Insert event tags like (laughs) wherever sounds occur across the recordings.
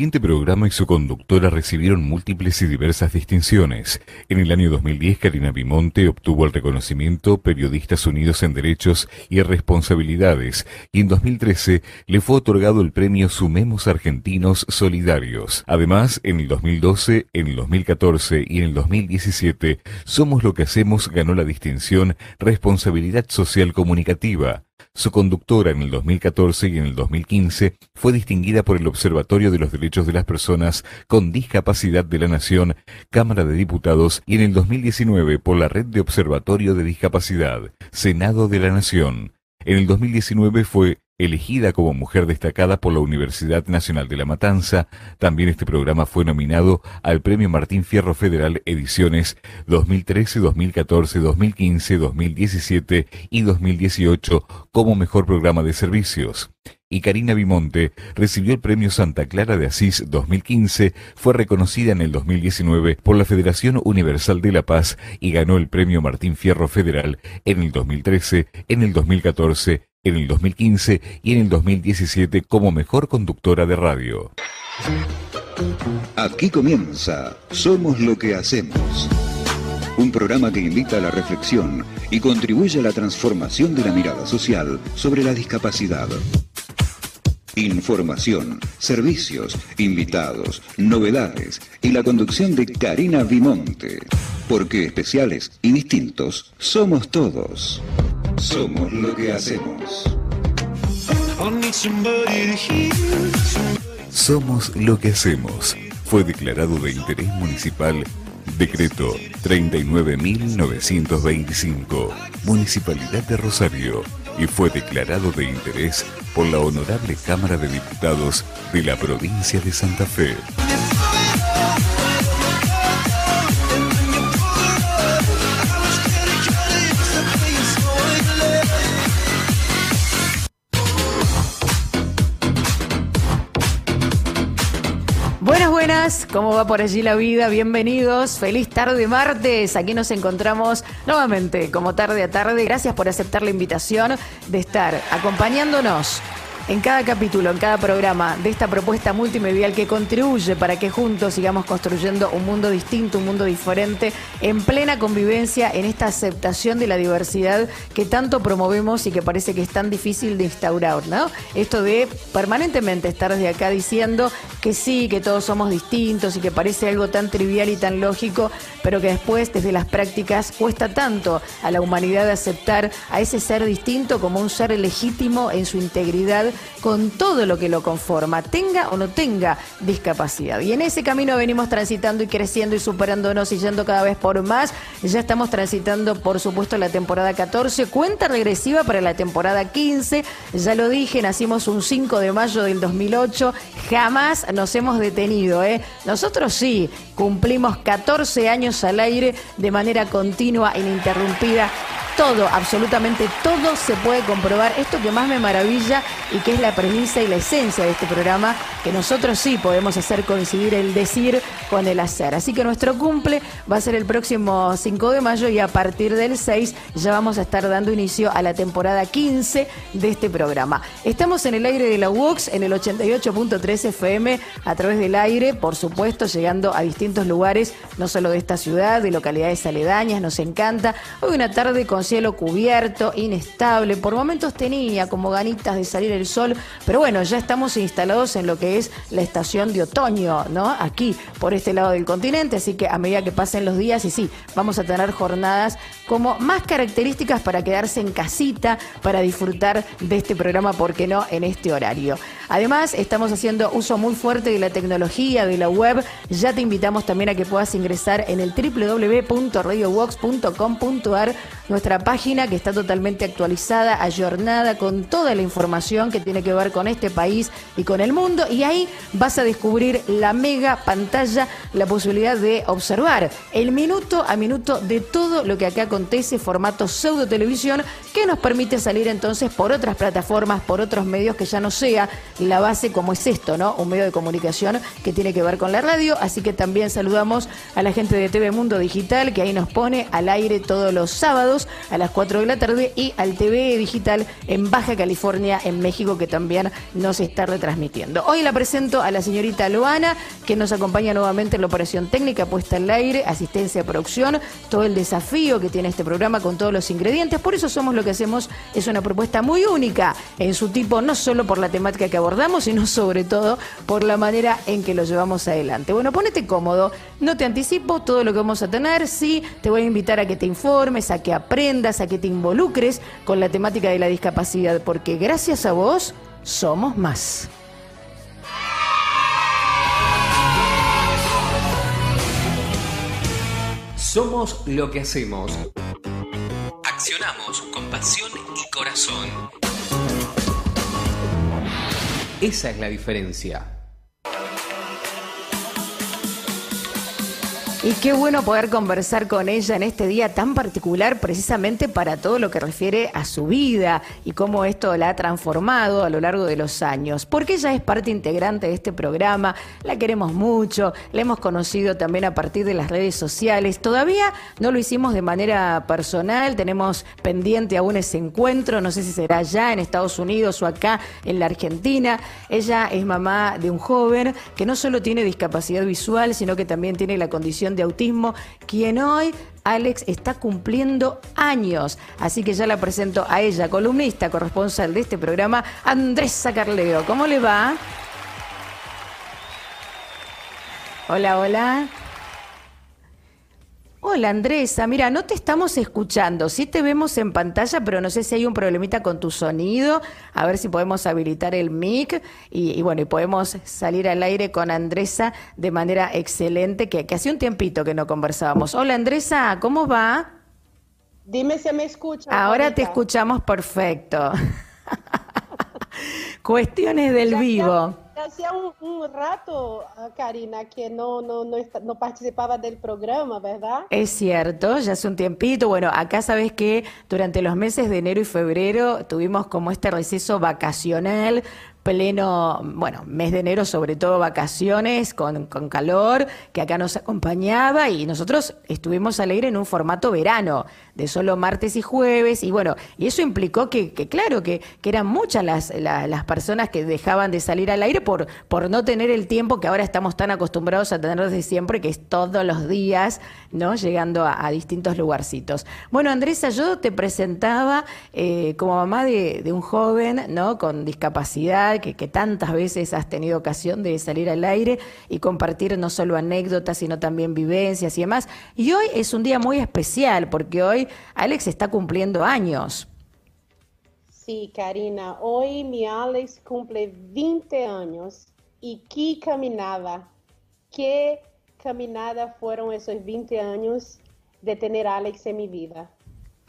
siguiente programa y su conductora recibieron múltiples y diversas distinciones. En el año 2010, Karina Bimonte obtuvo el reconocimiento Periodistas Unidos en Derechos y Responsabilidades y en 2013 le fue otorgado el premio Sumemos Argentinos Solidarios. Además, en el 2012, en el 2014 y en el 2017, Somos lo que hacemos ganó la distinción Responsabilidad Social Comunicativa. Su conductora en el 2014 y en el 2015 fue distinguida por el Observatorio de los Derechos de las Personas con Discapacidad de la Nación, Cámara de Diputados y en el 2019 por la Red de Observatorio de Discapacidad, Senado de la Nación. En el 2019 fue elegida como mujer destacada por la Universidad Nacional de La Matanza. También este programa fue nominado al Premio Martín Fierro Federal Ediciones 2013, 2014, 2015, 2017 y 2018 como mejor programa de servicios. Y Karina Bimonte recibió el Premio Santa Clara de Asís 2015, fue reconocida en el 2019 por la Federación Universal de la Paz y ganó el Premio Martín Fierro Federal en el 2013, en el 2014 en el 2015 y en el 2017 como mejor conductora de radio. Aquí comienza Somos lo que hacemos. Un programa que invita a la reflexión y contribuye a la transformación de la mirada social sobre la discapacidad. Información, servicios, invitados, novedades y la conducción de Karina Vimonte. Porque especiales y distintos somos todos. Somos lo que hacemos. Somos lo que hacemos. Fue declarado de interés municipal Decreto 39.925, Municipalidad de Rosario, y fue declarado de interés por la Honorable Cámara de Diputados de la provincia de Santa Fe. Buenas, ¿cómo va por allí la vida? Bienvenidos, feliz tarde martes. Aquí nos encontramos nuevamente como tarde a tarde. Gracias por aceptar la invitación de estar acompañándonos en cada capítulo, en cada programa de esta propuesta multimedial que contribuye para que juntos sigamos construyendo un mundo distinto, un mundo diferente, en plena convivencia, en esta aceptación de la diversidad que tanto promovemos y que parece que es tan difícil de instaurar, ¿no? Esto de permanentemente estar desde acá diciendo que sí, que todos somos distintos y que parece algo tan trivial y tan lógico, pero que después desde las prácticas cuesta tanto a la humanidad aceptar a ese ser distinto como un ser legítimo en su integridad con todo lo que lo conforma, tenga o no tenga discapacidad. Y en ese camino venimos transitando y creciendo y superándonos y yendo cada vez por más. Ya estamos transitando, por supuesto, la temporada 14, cuenta regresiva para la temporada 15. Ya lo dije, nacimos un 5 de mayo del 2008, jamás nos hemos detenido. ¿eh? Nosotros sí, cumplimos 14 años al aire de manera continua, ininterrumpida todo, absolutamente todo se puede comprobar. Esto que más me maravilla y que es la premisa y la esencia de este programa, que nosotros sí podemos hacer coincidir el decir con el hacer. Así que nuestro cumple va a ser el próximo 5 de mayo y a partir del 6 ya vamos a estar dando inicio a la temporada 15 de este programa. Estamos en el aire de la UOX en el 88.3 FM a través del aire, por supuesto, llegando a distintos lugares, no solo de esta ciudad, de localidades aledañas, nos encanta. Hoy una tarde con cielo cubierto, inestable, por momentos tenía como ganitas de salir el sol, pero bueno, ya estamos instalados en lo que es la estación de otoño, ¿no? Aquí, por este lado del continente, así que a medida que pasen los días, y sí, vamos a tener jornadas como más características para quedarse en casita, para disfrutar de este programa, ¿por qué no?, en este horario. Además, estamos haciendo uso muy fuerte de la tecnología, de la web. Ya te invitamos también a que puedas ingresar en el www.radiobox.com.ar, nuestra página que está totalmente actualizada, ayornada, con toda la información que tiene que ver con este país y con el mundo. Y ahí vas a descubrir la mega pantalla, la posibilidad de observar el minuto a minuto de todo lo que acá acontece, formato pseudo televisión, que nos permite salir entonces por otras plataformas, por otros medios que ya no sea la base como es esto, ¿no? Un medio de comunicación que tiene que ver con la radio, así que también saludamos a la gente de TV Mundo Digital que ahí nos pone al aire todos los sábados a las 4 de la tarde y al TV Digital en Baja California, en México, que también nos está retransmitiendo. Hoy la presento a la señorita Loana, que nos acompaña nuevamente en la operación técnica puesta al aire, asistencia a producción, todo el desafío que tiene este programa con todos los ingredientes. Por eso somos lo que hacemos, es una propuesta muy única en su tipo, no solo por la temática que abordamos, sino sobre todo por la manera en que lo llevamos adelante. Bueno, ponete cómodo, no te anticipo todo lo que vamos a tener, sí, te voy a invitar a que te informes, a que aprendas, a que te involucres con la temática de la discapacidad, porque gracias a vos somos más. Somos lo que hacemos. Accionamos con pasión y corazón. Esa es la diferencia. Y qué bueno poder conversar con ella en este día tan particular, precisamente para todo lo que refiere a su vida y cómo esto la ha transformado a lo largo de los años. Porque ella es parte integrante de este programa, la queremos mucho, la hemos conocido también a partir de las redes sociales. Todavía no lo hicimos de manera personal, tenemos pendiente aún ese encuentro, no sé si será ya en Estados Unidos o acá en la Argentina. Ella es mamá de un joven que no solo tiene discapacidad visual, sino que también tiene la condición de autismo, quien hoy Alex está cumpliendo años. Así que ya la presento a ella, columnista, corresponsal de este programa, Andrés Carleo. ¿Cómo le va? Hola, hola. Hola Andresa, mira, no te estamos escuchando, sí te vemos en pantalla, pero no sé si hay un problemita con tu sonido, a ver si podemos habilitar el mic y, bueno, y podemos salir al aire con Andresa de manera excelente, que, que hace un tiempito que no conversábamos. Hola Andresa, ¿cómo va? Dime si me escuchas. Ahora te escuchamos perfecto. (laughs) Cuestiones del vivo. Hacía un, rato, ah, Karina, que no, no, no, no, participaba del programa, ¿verdad? Es cierto, ya hace un tiempito. Bueno, acá sabes que durante los meses de enero y febrero tuvimos como este receso vacacional pleno, bueno, mes de enero, sobre todo vacaciones, con, con, calor, que acá nos acompañaba y nosotros estuvimos al aire en un formato verano, de solo martes y jueves, y bueno, y eso implicó que, que claro, que, que, eran muchas las, las personas que dejaban de salir al aire por, por no tener el tiempo que ahora estamos tan acostumbrados a tener desde siempre, que es todos los días, ¿no? Llegando a, distintos lugarcitos. Bueno, Andresa, yo te presentaba eh, como mamá de, de un joven, ¿no? Con discapacidad que, tantas veces has tenido ocasión de salir al aire y compartir no solo anécdotas, sino también vivencias y demás. Y hoy es un día muy especial porque hoy Alex está cumpliendo años. Sí, Karina, hoy mi Alex cumple 20 años y qué caminada, qué caminada fueron esos 20 años de tener a Alex en mi vida.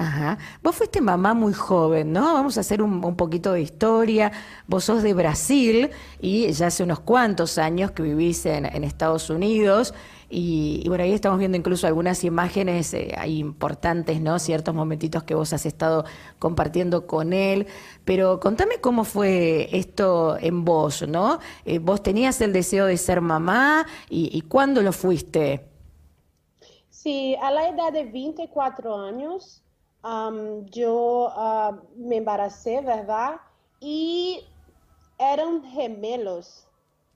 Ajá. Vos fuiste mamá muy joven, ¿no? Vamos a hacer un, poquito de historia. Vos sos de Brasil y ya hace unos cuantos años que vivís en, Estados Unidos. Y, bueno, ahí estamos viendo incluso algunas imágenes eh, importantes, ¿no? Ciertos momentitos que vos has estado compartiendo con él. Pero contame cómo fue esto en vos, ¿no? Eh, vos tenías el deseo de ser mamá y, y ¿cuándo lo fuiste? Sí, a la edad de 24 años um, yo uh, me embaracé, ¿verdad? Y eran gemelos.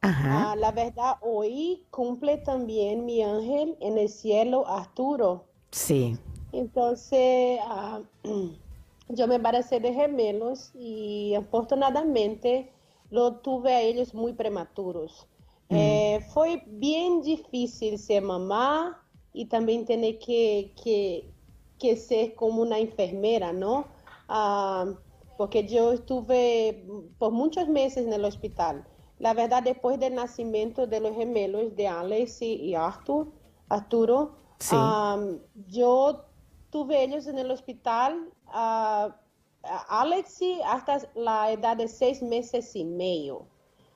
Ajá. Uh, la verdad, hoy cumple también mi ángel en el cielo, Arturo. Sí. Entonces, uh, yo me embaracé de gemelos y afortunadamente lo tuve a ellos muy prematuros. Mm. Eh, foi bem difícil ser mamá também ter que, que que ser como una enfermera, ¿no? Ah, porque yo estuve por muchos meses en el hospital. La verdad, después del nacimiento de los gemelos de Alex y Arthur, Arturo, ah, yo tuve ellos en el hospital, uh, Alex hasta la edad de seis meses y medio,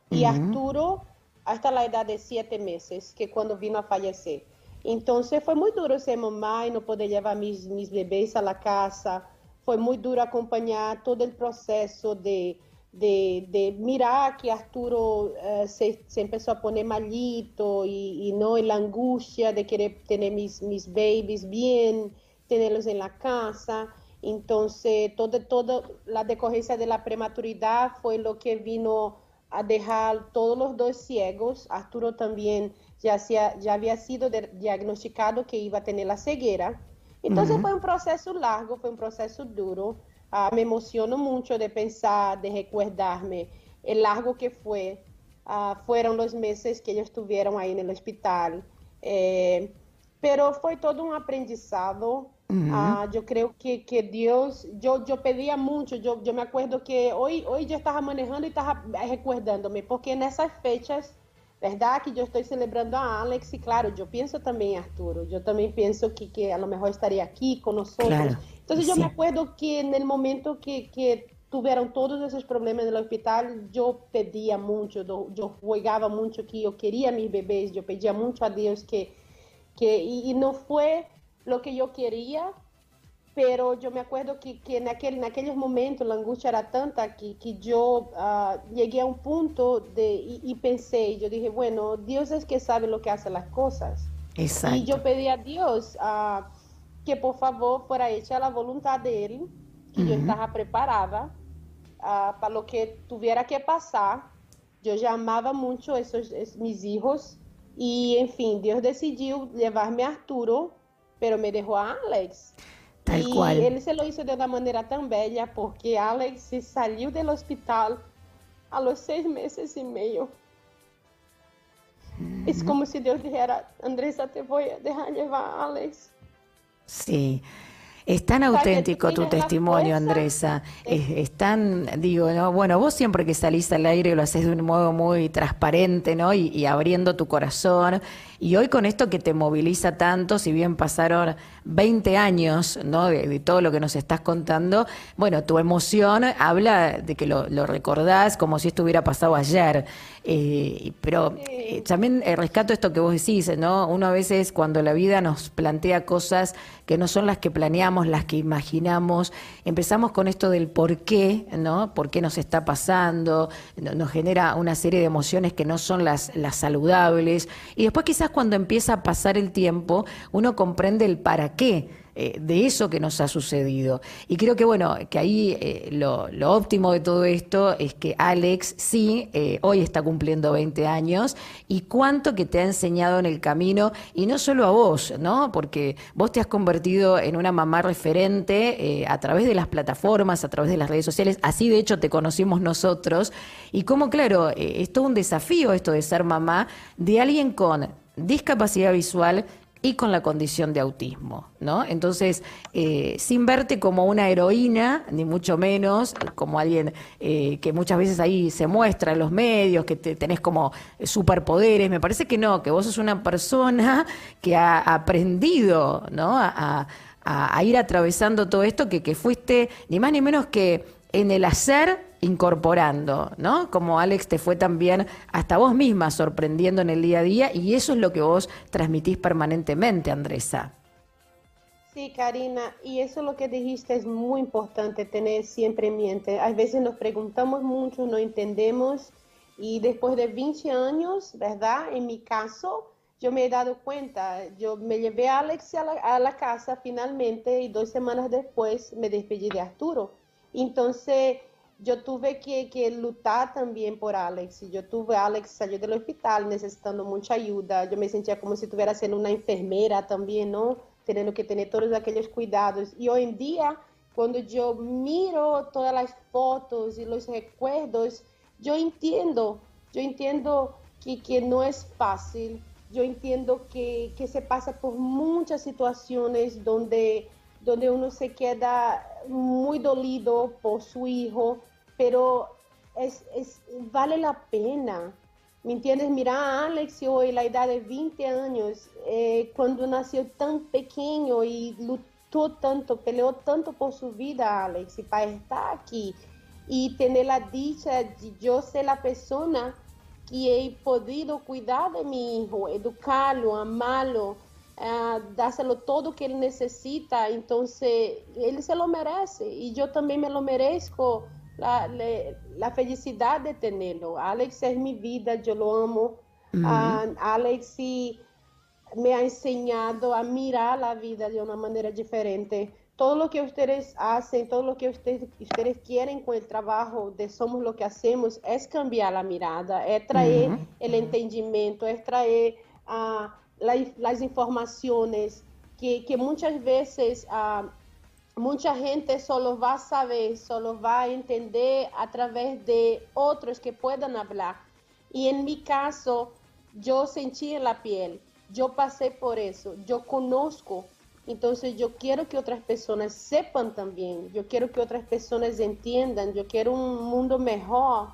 y Arturo hasta la edad de siete meses, que cuando vino a fallecer. Entonces fue muy duro ser mamá y no poder llevar mis, mis bebés a la casa. Fue muy duro acompañar todo el proceso de, de, mirar que Arturo eh, se, empezó a poner malito y, no en la angustia de querer tener mis, mis babies bien, tenerlos en la casa. Entonces, toda, toda la decorrencia de la prematuridad fue lo que vino a dejar todos los dos ciegos. Arturo también ya, ya había sido diagnosticado que iba a tener la ceguera. Entonces fue un proceso largo, fue un proceso duro. Ah, me emociono mucho de pensar, de recordarme el largo que fue. Ah, fueron los meses que ellos estuvieron ahí en el hospital. Eh, pero fue todo un aprendizado. Ah, yo creo que, que Dios, yo, yo pedía mucho, yo, yo me acuerdo que hoy, hoy yo estaba manejando y estaba recordándome, porque en esas fechas, ¿verdad? Que yo estoy celebrando a Alex y claro, yo pienso también Arturo, yo también pienso que, que a lo mejor estaría aquí con nosotros. Entonces yo me acuerdo que en el momento que, que tuvieron todos esos problemas en el hospital, yo pedía mucho, yo, jugaba mucho que yo quería mis bebés, yo pedía mucho a Dios que, que y no fue lo que yo quería, pero yo me acuerdo que, que en, aquel, en aquellos momentos la angustia era tanta que, que yo uh, llegué a un punto de, y, y, pensé, yo dije, bueno, Dios es que sabe lo que hace las cosas. Exacto. Y yo pedí a Dios uh, que por favor fuera hecha la voluntad de Él, que uh -huh. yo estaba preparada para lo que tuviera que pasar. Yo llamaba mucho a esos, esos, mis hijos y, en fin, Dios decidió llevarme a Arturo pero me dejó a Alex. Tal y cual. él se lo hizo de una manera tan bella porque Alex se salió del hospital a los seis meses y medio. Mm. Es como si Dios dijera, Andresa, te voy a dejar llevar a Alex. Sí. Es tan auténtico tu testimonio, Andresa. Es, es, tan, digo, ¿no? bueno, vos siempre que salís al aire lo haces de un modo muy transparente, ¿no? Y, y, abriendo tu corazón. Y hoy con esto que te moviliza tanto, si bien pasaron 20 años, ¿no? De, de todo lo que nos estás contando, bueno, tu emoción habla de que lo, lo recordás como si esto hubiera pasado ayer. Eh, pero eh, también eh, rescato esto que vos decís, ¿no? Uno a veces cuando la vida nos plantea cosas que no son las que planeamos, las que imaginamos, empezamos con esto del por qué, ¿no? ¿Por qué nos está pasando? Nos genera una serie de emociones que no son las, las saludables. Y después quizás cuando empieza a pasar el tiempo, uno comprende el para qué eh, de eso que nos ha sucedido. Y creo que, bueno, que ahí eh, lo, lo, óptimo de todo esto es que Alex sí, eh, hoy está cumpliendo 20 años y cuánto que te ha enseñado en el camino, y no solo a vos, ¿no? Porque vos te has convertido en una mamá referente a través de las plataformas, a través de las redes sociales, así de hecho te conocimos nosotros, y como, claro, es todo un desafío esto de ser mamá de alguien con discapacidad visual y con la condición de autismo, ¿no? Entonces, eh, sin verte como una heroína, ni mucho menos como alguien eh, que muchas veces ahí se muestra en los medios, que te, tenés como superpoderes, me parece que no, que vos sos una persona que ha aprendido, ¿no? A, a, ir atravesando todo esto, que, que fuiste ni más ni menos que en el hacer incorporando, ¿no? Como Alex te fue también hasta vos misma sorprendiendo en el día a día y eso es lo que vos transmitís permanentemente, Andresa. Sí, Karina, y eso lo que dijiste es muy importante tener siempre en mente. A veces nos preguntamos mucho, no entendemos y después de 20 años, ¿verdad? En mi caso, yo me he dado cuenta, yo me llevé a Alex a la, a la casa finalmente y dos semanas después me despedí de Arturo. Entonces, yo tuve que, que, lutar también por Alex. Yo tuve Alex salir del hospital necesitando mucha ayuda. Yo me sentía como si estuviera siendo una enfermera también, ¿no? Teniendo que tener todos aquellos cuidados. Y hoy en día, cuando yo miro todas las fotos y los recuerdos, yo entiendo, yo entiendo que, que no es fácil. Yo entiendo que, que se pasa por muchas situaciones donde, donde uno se queda muy dolido por su hijo, pero es, vale la pena. ¿Me entiendes? Mira a Alex hoy, la edad de 20 años, eh, cuando nació tan pequeño y luchó tanto, peleó tanto por su vida, Alex, y para estar aquí y tener la dicha de yo ser la persona que he podido cuidar de mi hijo, educarlo, amarlo, uh, dárselo todo que él necesita, entonces él se lo merece y yo también me lo merezco la, felicidad de tenerlo. Alex es mi vida, yo lo amo. Ah, Alex me ha enseñado a mirar la vida de una manera diferente. Todo lo que ustedes hacen, todo lo que ustedes, ustedes quieren con el trabajo de Somos lo que hacemos es cambiar la mirada, es traer el entendimiento, es traer uh, las informaciones que, que muchas veces uh, mucha gente solo va a saber, solo va a entender a través de otros que puedan hablar. Y en mi caso, yo sentí en la piel, yo pasé por eso, yo conozco. Entonces yo quiero que otras personas sepan también, yo quiero que otras personas entiendan, yo quiero un mundo mejor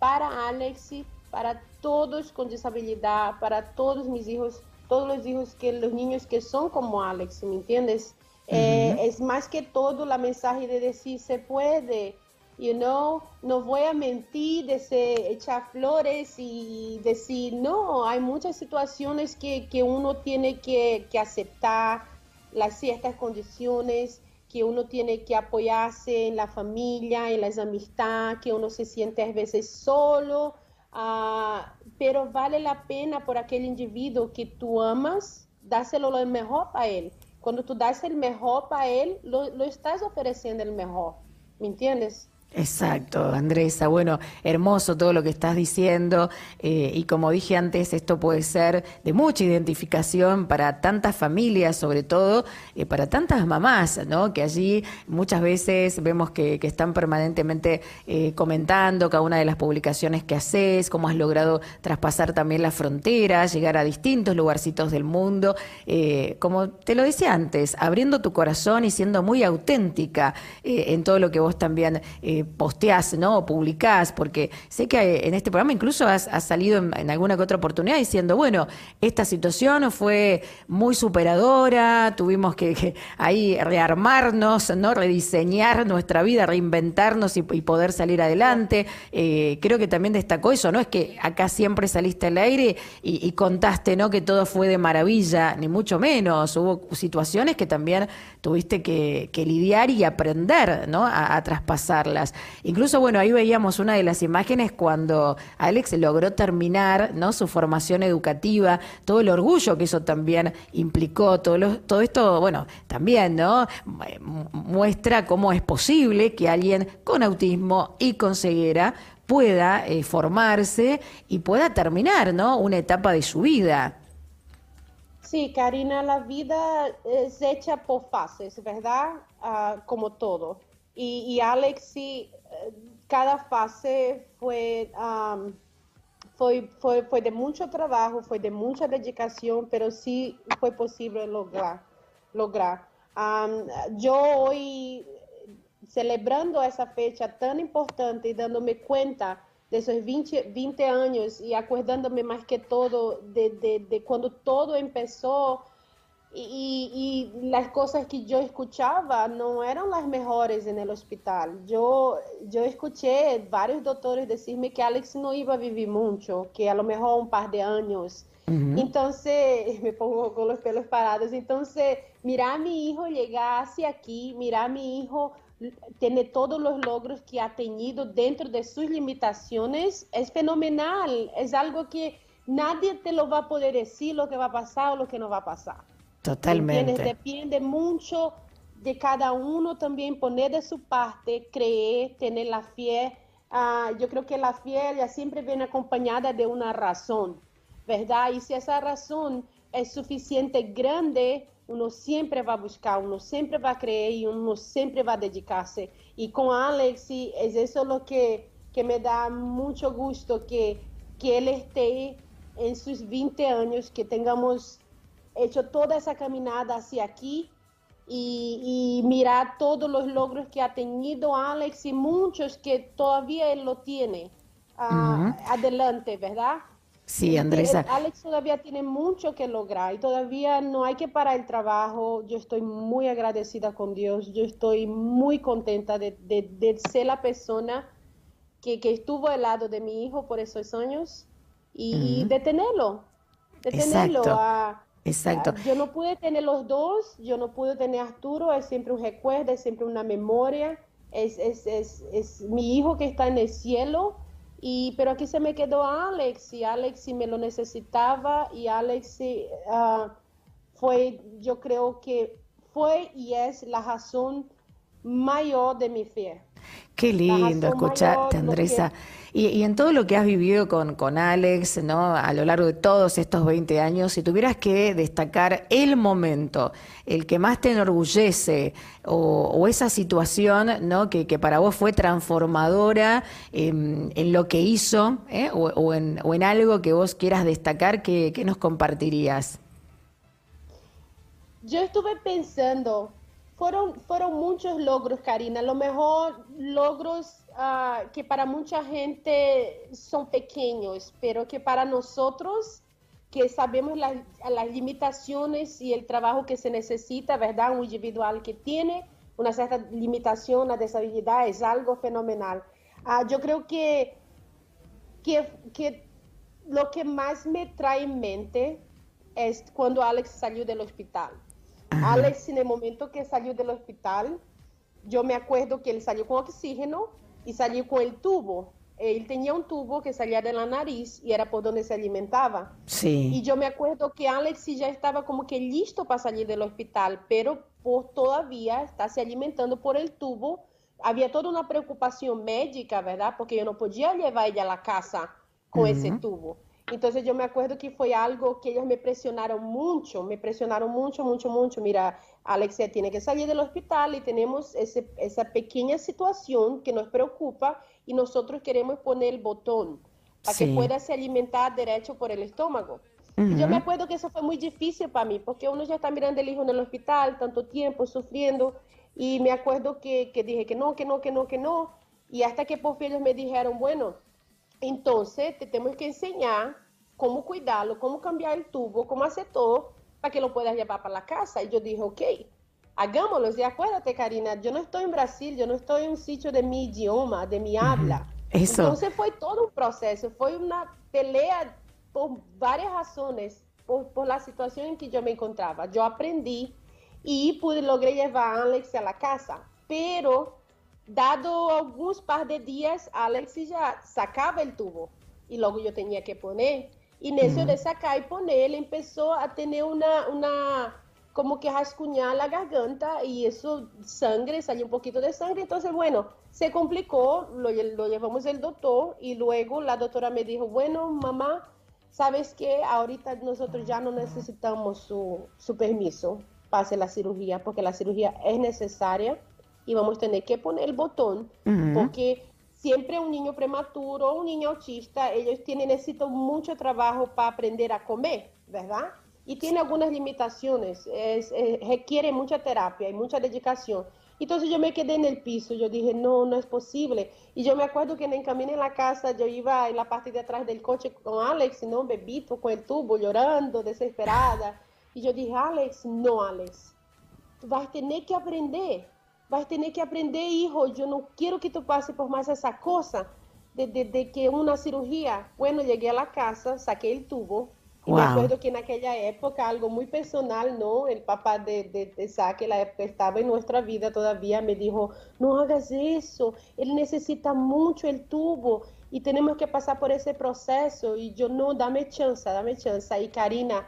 para Alexi, para todos con disabilidad, para todos mis hijos, todos los hijos que los niños que son como Alex, ¿me entiendes? Eh, es más que todo la mensaje de decir se puede, you know, no voy a mentir, de echar flores y decir, no, hay muchas situaciones que, que uno tiene que, que, aceptar, las ciertas condiciones, que uno tiene que apoyarse en la familia, en las amistades, que uno se siente a veces solo, uh, pero vale la pena por aquel individuo que tú amas, dárselo lo mejor para él. Cuando tú das el mejor para él, lo, lo estás ofreciendo el mejor. ¿Me entiendes? Exacto, Andresa. Bueno, hermoso todo lo que estás diciendo eh, y como dije antes, esto puede ser de mucha identificación para tantas familias, sobre todo eh, para tantas mamás, ¿no? Que allí muchas veces vemos que, están permanentemente eh, comentando cada una de las publicaciones que haces, cómo has logrado traspasar también las fronteras, llegar a distintos lugarcitos del mundo. como te lo decía antes, abriendo tu corazón y siendo muy auténtica en todo lo que vos también posteás, ¿no? O publicás, porque sé que en este programa incluso has, salido en, alguna que otra oportunidad diciendo, bueno, esta situación fue muy superadora, tuvimos que, ahí rearmarnos, ¿no? Rediseñar nuestra vida, reinventarnos y, poder salir adelante. Eh, creo que también destacó eso, ¿no? Es que acá siempre saliste al aire y, contaste, ¿no? Que todo fue de maravilla, ni mucho menos. Hubo situaciones que también tuviste que, lidiar y aprender, ¿no? a traspasarlas. Incluso, bueno, ahí veíamos una de las imágenes cuando Alex logró terminar ¿no? su formación educativa, todo el orgullo que eso también implicó, todo, todo esto, bueno, también, ¿no? Muestra cómo es posible que alguien con autismo y con ceguera pueda eh, formarse y pueda terminar, ¿no? Una etapa de su vida. Sí, Karina, la vida es hecha por fases, ¿verdad? Ah, como todo. Y, y Alex sí, eh, cada fase fue, fue, fue, fue, de mucho trabajo, fue de mucha dedicación, pero sí fue posible lograr. lograr. yo hoy, celebrando esa fecha tan importante y dándome cuenta de esos 20, 20 años y acordándome más que todo de, de, de cuando todo empezó, y, las cosas que yo escuchaba no eran las mejores en el hospital. Yo, yo escuché varios doctores decirme que Alex no iba a vivir mucho, que a lo mejor un par de años. Entonces, (laughs) me pongo con los pelos parados. Entonces, mira a mi hijo llegar hacia aquí, mira a mi hijo tener todos los logros que ha tenido dentro de sus limitaciones, es fenomenal. Es algo que nadie te lo va a poder decir lo que va a pasar o lo que no va a pasar. Totalmente. Depende mucho de cada uno también poner de su parte, creer, tener la fe. Ah, yo creo que la fe ya siempre viene acompañada de una razón, ¿verdad? Y si esa razón es suficiente grande, uno siempre va a buscar, uno siempre va a creer y uno siempre va a dedicarse. Y con Alex, es eso lo que, que me da mucho gusto, que, que él esté en sus 20 años, que tengamos hecho toda esa caminada hacia aquí y, mirar todos los logros que ha tenido Alex y muchos que todavía él lo tiene ah, adelante, ¿verdad? Sí, Andresa. Alex todavía tiene mucho que lograr y todavía no hay que parar el trabajo. Yo estoy muy agradecida con Dios, yo estoy muy contenta de, ser la persona que, estuvo al lado de mi hijo por esos años y, de tenerlo, de tenerlo. A, Exacto. Yo no pude tener los dos, yo no pude tener a Arturo, es siempre un recuerdo, es siempre una memoria. es, es, es, es mi hijo que está en el cielo. Y, pero aquí se me quedó Alex y Alex me lo necesitaba y Alex uh, fue, yo creo que fue y es la razón mayor de mi fe. Qué lindo escucharte, Andresa. Y, en todo lo que has vivido con, con Alex, ¿no? A lo largo de todos estos 20 años, si tuvieras que destacar el momento, el que más te enorgullece, o, esa situación, ¿no? Que, para vos fue transformadora en, lo que hizo, ¿eh? o, en, o, en, algo que vos quieras destacar, ¿qué, qué nos compartirías? Yo estuve pensando fueron, fueron muchos logros, Karina. Lo mejor logros uh, que para mucha gente son pequeños, pero que para nosotros que sabemos las, limitaciones y el trabajo que se necesita, ¿verdad? Un individual que tiene una cierta limitación, una deshabilidad, es algo fenomenal. Uh, yo creo que, que, que lo que más me trae en mente es cuando Alex salió del hospital Alex, en el momento que salió del hospital, yo me acuerdo que él salió con oxígeno y salió con el tubo. Él tenía un tubo que salía de la nariz y era por donde se alimentaba. Sí. Y yo me acuerdo que Alex ya estaba como que listo para salir del hospital, pero por todavía está se alimentando por el tubo. Había toda una preocupación médica, ¿verdad? Porque yo no podía llevar ella a la casa con ese tubo. Entonces yo me acuerdo que fue algo que ellos me presionaron mucho, me presionaron mucho, mucho, mucho. Mira, Alexia tiene que salir del hospital y tenemos ese, esa pequeña situación que nos preocupa y nosotros queremos poner el botón para que pueda se alimentar derecho por el estómago. Yo me acuerdo que eso fue muy difícil para mí, porque uno ya está mirando el hijo en el hospital tanto tiempo, sufriendo, y me acuerdo que, que dije que no, que no, que no, que no, y hasta que por fin ellos me dijeron, bueno, entonces, te tenemos que enseñar cómo cuidarlo, cómo cambiar el tubo, cómo hacer todo para que lo puedas llevar para la casa. Y yo dije, ok, hagámoslo. Y acuérdate, Karina, yo no estoy en Brasil, yo no estoy en un sitio de mi idioma, de mi habla. Eso. Entonces fue todo un proceso, fue una pelea por varias razones, por, por, la situación en que yo me encontraba. Yo aprendí y pude logré llevar a Alex a la casa, pero dado algunos par de días, Alex ya sacaba el tubo y luego yo tenía que poner. Y en eso de sacar y poner, él empezó a tener una, una, como que rascuñar la garganta y eso, sangre, salió un poquito de sangre. Entonces, bueno, se complicó, lo, lo llevamos al doctor y luego la doctora me dijo, bueno, mamá, ¿sabes qué? Ahorita nosotros ya no necesitamos su, su permiso para hacer la cirugía porque la cirugía es necesaria y vamos a tener que poner el botón porque siempre un niño prematuro, un niño autista, ellos tienen, necesitan mucho trabajo para aprender a comer, ¿verdad? Y tiene algunas limitaciones, es, requiere mucha terapia y mucha dedicación. Entonces yo me quedé en el piso, yo dije, no, no es posible. Y yo me acuerdo que en el camino en la casa, yo iba en la parte de atrás del coche con Alex, ¿no? Bebito con el tubo, llorando, desesperada. Y yo dije, Alex, no, Alex, tú vas a tener que aprender vas a tener que aprender, hijo, yo no quiero que tú pases por más esa cosa de, de, que una cirugía. Bueno, llegué a la casa, saqué el tubo. Y me acuerdo que en aquella época, algo muy personal, ¿no? El papá de, de, de Saque, la época estaba en nuestra vida todavía, me dijo, no hagas eso, él necesita mucho el tubo y tenemos que pasar por ese proceso. Y yo, no, dame chance, dame chance. Y Karina,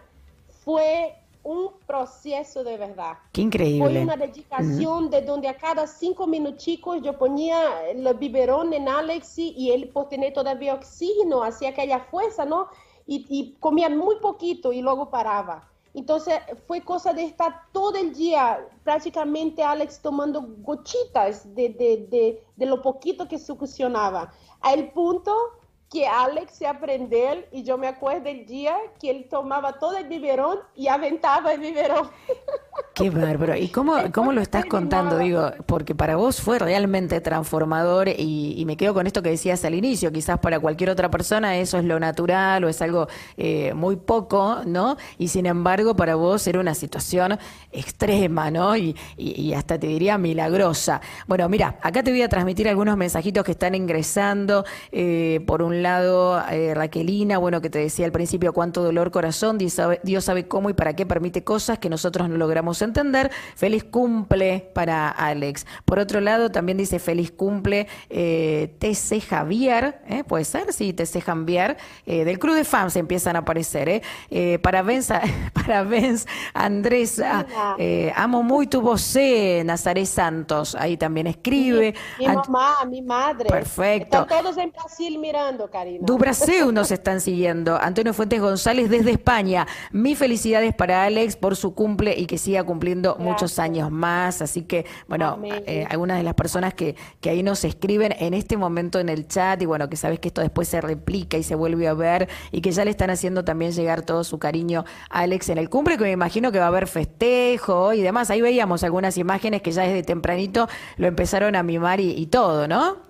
fue un proceso de verdad. Qué increíble. Fue una dedicación de donde a cada cinco minuticos yo ponía el biberón en Alex y él por tener todavía oxígeno hacía aquella fuerza, ¿no? Y, comía muy poquito y luego paraba. Entonces fue cosa de estar todo el día prácticamente Alex tomando gochitas de, de, de lo poquito que succionaba. A el punto que Alex se aprender y yo me acuerdo el día que él tomaba todo el biberón y aventaba el biberón. Qué bárbaro. ¿Y cómo, cómo lo estás contando? Digo, porque para vos fue realmente transformador y, me quedo con esto que decías al inicio. Quizás para cualquier otra persona eso es lo natural o es algo eh, muy poco, ¿no? Y sin embargo para vos era una situación extrema, ¿no? Y, y, hasta te diría milagrosa. Bueno, mira, acá te voy a transmitir algunos mensajitos que están ingresando. Eh, por un un lado, eh, Raquelina, bueno, que te decía al principio cuánto dolor corazón, Dios sabe, Dios sabe cómo y para qué permite cosas que nosotros no logramos entender. Feliz cumple para Alex. Por otro lado, también dice feliz cumple eh, TC Javier, ¿eh? puede ser, sí, TC Javier, eh, del Club de Fans empiezan a aparecer. ¿eh? Parabéns, a- parabéns, Andrés, ah, eh, amo muy tu voz, Nazaret Santos, ahí también escribe. Mi mamá, mi madre. Perfecto. Están todos en Brasil mirando, Karina. Du Brasil nos están siguiendo. Antonio Fuentes González desde España. Mis felicidades para Alex por su cumple y que siga cumpliendo muchos años más. Así que, bueno, eh, algunas de las personas que, que ahí nos escriben en este momento en el chat y bueno, que sabes que esto después se replica y se vuelve a ver y que ya le están haciendo también llegar todo su cariño a Alex en el cumple, que me imagino que va a haber festejo y demás. Ahí veíamos algunas imágenes que ya desde tempranito lo empezaron a mimar y, y todo, ¿no?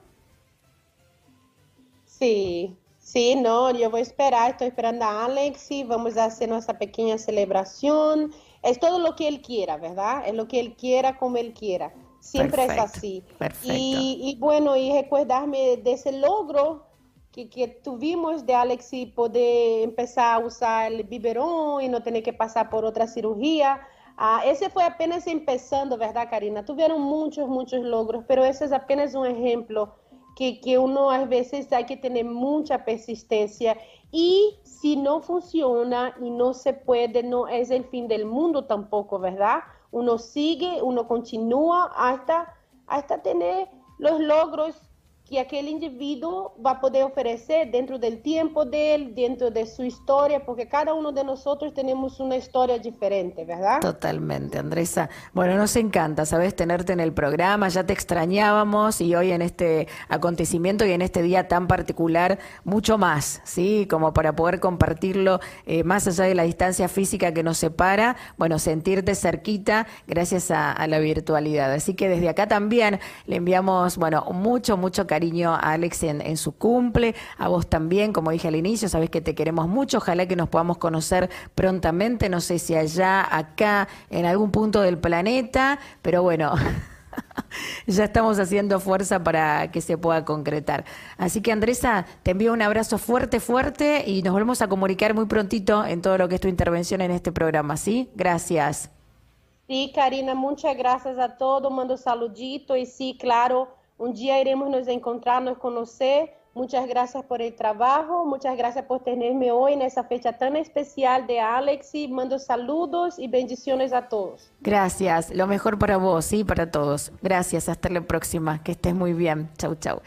Sí, sí, no, yo voy a esperar, estoy esperando a Alex y vamos a hacer nuestra pequeña celebración. Es todo lo que él quiera, ¿verdad? Es lo que él quiera, como él quiera. Siempre Perfecto, es así. perfecto. Y, y bueno, y recordarme de ese logro que, que tuvimos de Alex y poder empezar a usar el biberón y no tener que pasar por otra cirugía. Ah, ese fue apenas empezando, ¿verdad, Karina? Tuvieron muchos, muchos logros, pero ese es apenas un ejemplo que, que uno a veces hay que tener mucha persistencia y si no funciona y no se puede, no es el fin del mundo tampoco, ¿verdad? Uno sigue, uno continúa hasta, hasta tener los logros que aquel individuo va a poder ofrecer dentro del tiempo de él, dentro de su historia, porque cada uno de nosotros tenemos una historia diferente, ¿verdad? Totalmente, Andresa. Bueno, nos encanta, sabes, tenerte en el programa, ya te extrañábamos y hoy en este acontecimiento y en este día tan particular, mucho más, ¿sí? Como para poder compartirlo eh, más allá de la distancia física que nos separa, bueno, sentirte cerquita gracias a, a la virtualidad. Así que desde acá también le enviamos, bueno, mucho, mucho cariño a Alex en, en su cumple, a vos también, como dije al inicio, sabes que te queremos mucho, ojalá que nos podamos conocer prontamente, no sé si allá, acá, en algún punto del planeta, pero bueno. (laughs) Ya estamos haciendo fuerza para que se pueda concretar. Así que Andresa, te envío un abrazo fuerte, fuerte y nos volvemos a comunicar muy prontito en todo lo que es tu intervención en este programa, ¿sí? Gracias. Sí, Karina, muchas gracias a todos. Mando saludito y sí, claro, un día iremos nos encontrar, nos conocer. Muchas gracias por el trabajo, muchas gracias por tenerme hoy en esa fecha tan especial de Alex y mando saludos y bendiciones a todos. Gracias. Lo mejor para vos, sí, para todos. Gracias. Hasta la próxima. Que estés muy bien. Chau, chau.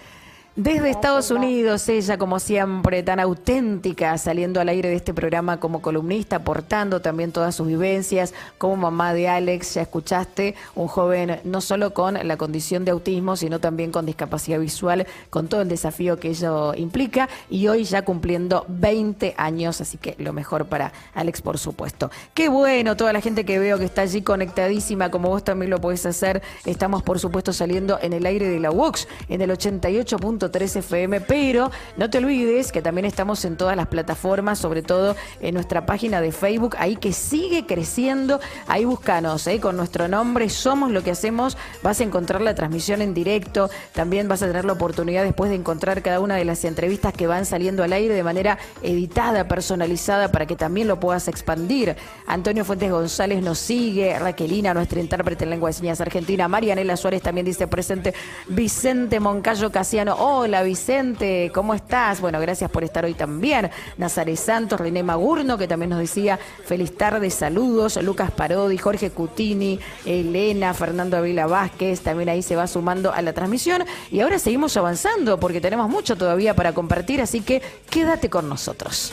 Desde Estados Unidos, ella como siempre, tan auténtica, saliendo al aire de este programa como columnista, aportando también todas sus vivencias, como mamá de Alex, ya escuchaste, un joven no solo con la condición de autismo, sino también con discapacidad visual, con todo el desafío que ello implica, y hoy ya cumpliendo 20 años, así que lo mejor para Alex, por supuesto. Qué bueno, toda la gente que veo que está allí conectadísima, como vos también lo podés hacer, estamos por supuesto saliendo en el aire de la UOX, en el 88. 3 FM, pero no te olvides que también estamos en todas las plataformas, sobre todo en nuestra página de Facebook, ahí que sigue creciendo, ahí búscanos, ¿eh? con nuestro nombre, somos lo que hacemos, vas a encontrar la transmisión en directo, también vas a tener la oportunidad después de encontrar cada una de las entrevistas que van saliendo al aire de manera editada, personalizada, para que también lo puedas expandir. Antonio Fuentes González nos sigue, Raquelina, nuestra intérprete en lengua de señas argentina, Marianela Suárez también dice presente, Vicente Moncayo Casiano, Hola Vicente, ¿cómo estás? Bueno, gracias por estar hoy también. Nazaret Santos, René Magurno, que también nos decía feliz tarde, saludos. Lucas Parodi, Jorge Cutini, Elena, Fernando Avila Vázquez, también ahí se va sumando a la transmisión. Y ahora seguimos avanzando porque tenemos mucho todavía para compartir, así que quédate con nosotros.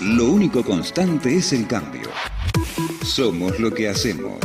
Lo único constante es el cambio. Somos lo que hacemos.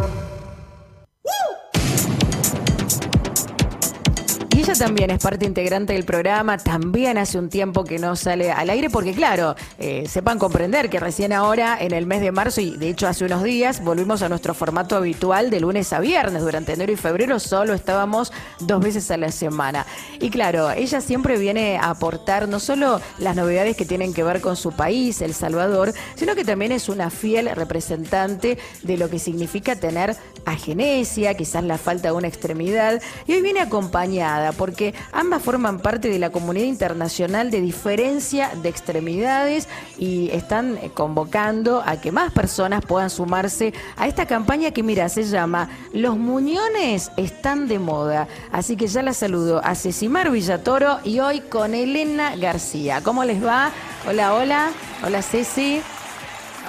Ella también es parte integrante del programa, también hace un tiempo que no sale al aire, porque claro, eh, sepan comprender que recién ahora, en el mes de marzo, y de hecho hace unos días, volvimos a nuestro formato habitual de lunes a viernes. Durante enero y febrero solo estábamos dos veces a la semana. Y claro, ella siempre viene a aportar no solo las novedades que tienen que ver con su país, El Salvador, sino que también es una fiel representante de lo que significa tener agenesia, quizás la falta de una extremidad. Y hoy viene acompañada porque ambas forman parte de la comunidad internacional de diferencia de extremidades y están convocando a que más personas puedan sumarse a esta campaña que mira, se llama Los Muñones están de moda. Así que ya la saludo a Cecimar Villatoro y hoy con Elena García. ¿Cómo les va? Hola, hola. Hola Ceci.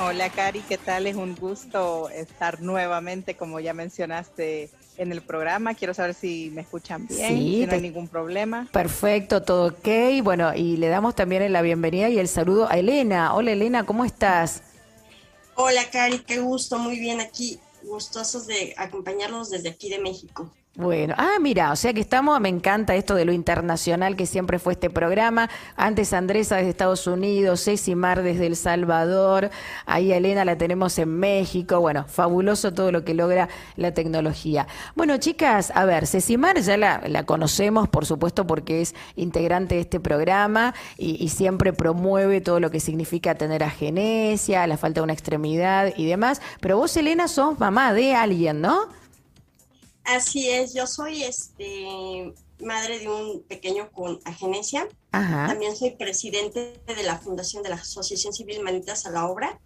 Hola Cari, ¿qué tal? Es un gusto estar nuevamente, como ya mencionaste en el programa. Quiero saber si me escuchan bien, si no hay ningún problema. Perfecto, todo ok. Bueno, y le damos también la bienvenida y el saludo a Elena. Hola Elena, ¿cómo estás? Hola Cari, qué gusto, muy bien aquí, gustosos de acompañarlos desde aquí de México. Bueno, ah, mira, o sea que estamos, me encanta esto de lo internacional que siempre fue este programa. Antes Andresa desde Estados Unidos, Ceci Mar desde El Salvador, ahí Elena la tenemos en México. Bueno, fabuloso todo lo que logra la tecnología. Bueno, chicas, a ver, Ceci Mar ya la, conocemos, por supuesto, porque es integrante de este programa y, y siempre promueve todo lo que significa tener agenesia, la falta de una extremidad y demás. Pero vos, Elena, sos mamá de alguien, ¿no? Así es, yo soy este madre de un pequeño con agenesia. También soy presidente de la Fundación de la Asociación Civil Manitas a la Obra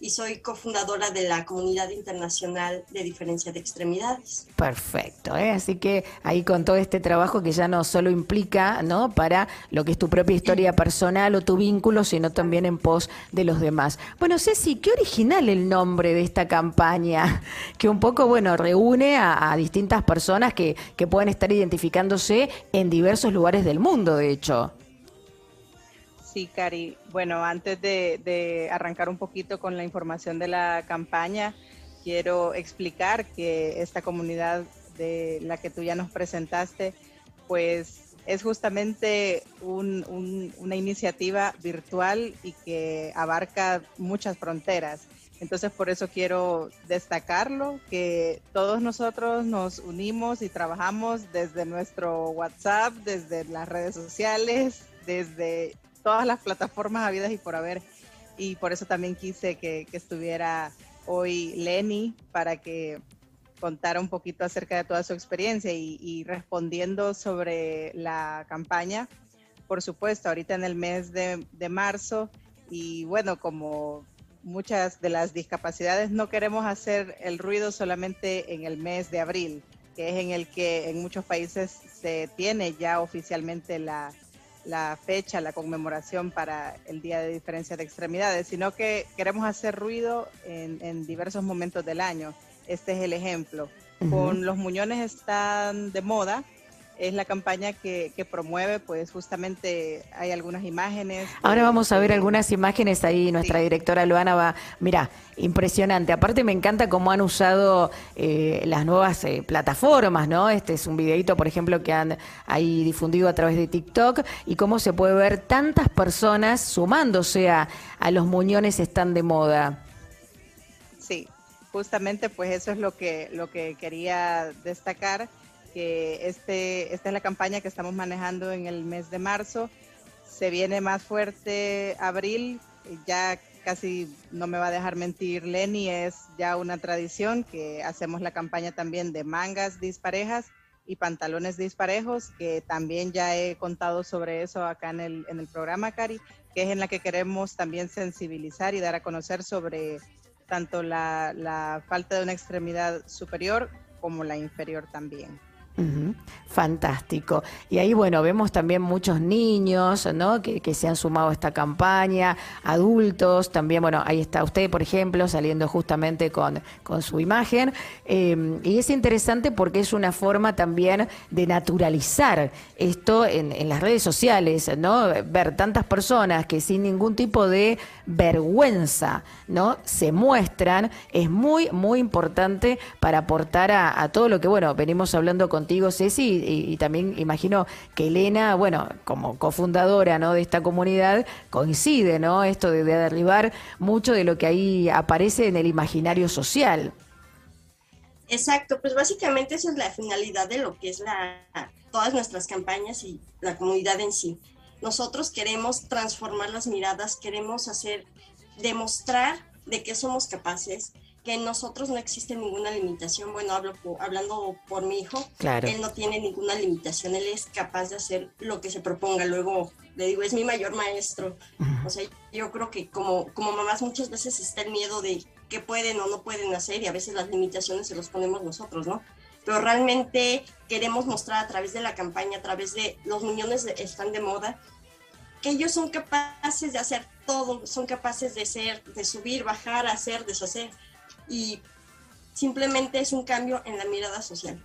y soy cofundadora de la Comunidad Internacional de Diferencia de Extremidades. Perfecto, ¿eh? así que ahí con todo este trabajo que ya no solo implica, ¿no? Para lo que es tu propia historia personal o tu vínculo, sino también en pos de los demás. Bueno, Ceci, qué original el nombre de esta campaña, (laughs) que un poco, bueno, reúne a, distintas personas que, que pueden estar identificándose en diversos lugares del mundo, de hecho. Sí, Cari. Bueno, antes de, arrancar un poquito con la información de la campaña, quiero explicar que esta comunidad de la que tú ya nos presentaste, pues es justamente una iniciativa virtual y que abarca muchas fronteras. Entonces, por eso quiero destacarlo, que todos nosotros nos unimos y trabajamos desde nuestro WhatsApp, desde las redes sociales, desde todas las plataformas habidas y por haber. Y por eso también quise que, estuviera hoy Lenny para que contara un poquito acerca de toda su experiencia y, respondiendo sobre la campaña. Por supuesto, ahorita en el mes de, de marzo y bueno, como muchas de las discapacidades no queremos hacer el ruido solamente en el mes de abril, que es en el que en muchos países se tiene ya oficialmente la, la fecha, la conmemoración para el Día de Diferencia de Extremidades, sino que queremos hacer ruido en, diversos momentos del año. Este es el ejemplo. Con los muñones están de moda, es la campaña que, promueve, pues justamente hay algunas imágenes. Ahora vamos a ver algunas imágenes ahí, nuestra directora Luana va, mira, impresionante. Aparte me encanta cómo han usado eh, las nuevas eh, plataformas, ¿no? Este es un videito, por ejemplo, que han ahí difundido a través de TikTok y cómo se puede ver tantas personas sumándose a, a los muñones están de moda. Sí, justamente pues eso es lo que, lo que quería destacar que este, esta es la campaña que estamos manejando en el mes de marzo. Se viene más fuerte abril, ya casi no me va a dejar mentir Lenny, es ya una tradición que hacemos la campaña también de mangas disparejas y pantalones disparejos, que también ya he contado sobre eso acá en el, en el programa, Cari, que es en la que queremos también sensibilizar y dar a conocer sobre tanto la, la falta de una extremidad superior como la inferior también. Fantástico. Y ahí, bueno, vemos también muchos niños, ¿no? Que, se han sumado a esta campaña, adultos, también, bueno, ahí está usted, por ejemplo, saliendo justamente con, con su imagen. Em, y es interesante porque es una forma también de naturalizar esto en, las redes sociales, ¿no? Ver tantas personas que sin ningún tipo de vergüenza, ¿no? Se muestran, es muy, muy importante para aportar a, a todo lo que, bueno, venimos hablando con contigo, Ceci, y, también imagino que Elena, bueno, como cofundadora ¿no? de esta comunidad, coincide, ¿no? Esto de, derribar mucho de lo que ahí aparece en el imaginario social. Exacto, pues básicamente esa es la finalidad de lo que es la todas nuestras campañas y la comunidad en sí. Nosotros queremos transformar las miradas, queremos hacer demostrar de que somos capaces, que en nosotros no existe ninguna limitación. Bueno, hablo hablando por mi hijo, claro. él no tiene ninguna limitación, él es capaz de hacer lo que se proponga. Luego le digo, es mi mayor maestro. O sea, yo creo que como, como mamás muchas veces está el miedo de qué pueden o no pueden hacer y a veces las limitaciones se los ponemos nosotros, ¿no? Pero realmente queremos mostrar a través de la campaña, a través de los millones están de moda, que ellos son capaces de hacer todo, son capaces de ser, de subir, bajar, hacer, deshacer. Y simplemente es un cambio en la mirada social.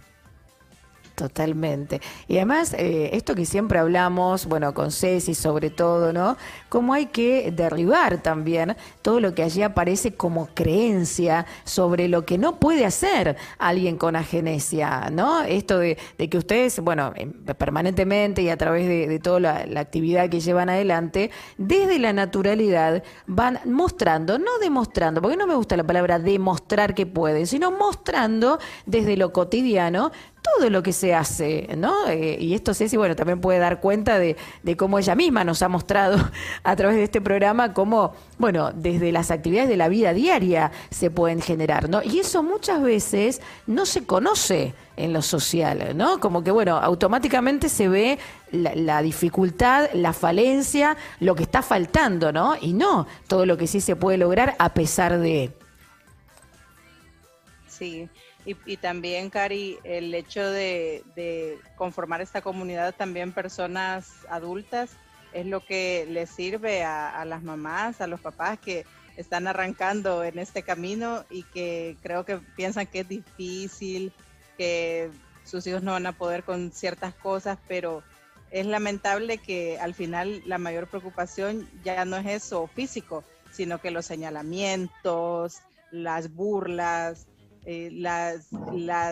Totalmente. Y además, eh, esto que siempre hablamos, bueno, con Ceci sobre todo, ¿no? Cómo hay que derribar también todo lo que allí aparece como creencia sobre lo que no puede hacer alguien con agenesia, ¿no? Esto de, que ustedes, bueno, em, permanentemente y a través de, toda la, la, actividad que llevan adelante, desde la naturalidad van mostrando, no demostrando, porque no me gusta la palabra demostrar que pueden, sino mostrando desde lo cotidiano todo lo que se hace, ¿no? Eh, y esto Ceci, bueno, también puede dar cuenta de, cómo ella misma nos ha mostrado (laughs) a través de este programa cómo, bueno, desde las actividades de la vida diaria se pueden generar, ¿no? Y eso muchas veces no se conoce en lo social, ¿no? Como que, bueno, automáticamente se ve la, la, dificultad, la falencia, lo que está faltando, ¿no? Y no todo lo que sí se puede lograr a pesar de... Sí, y, también, Cari, el hecho de, conformar esta comunidad también personas adultas es lo que les sirve a, las mamás, a los papás que están arrancando en este camino y que creo que piensan que es difícil, que sus hijos no van a poder con ciertas cosas, pero es lamentable que al final la mayor preocupación ya no es eso físico, sino que los señalamientos, las burlas, eh, la,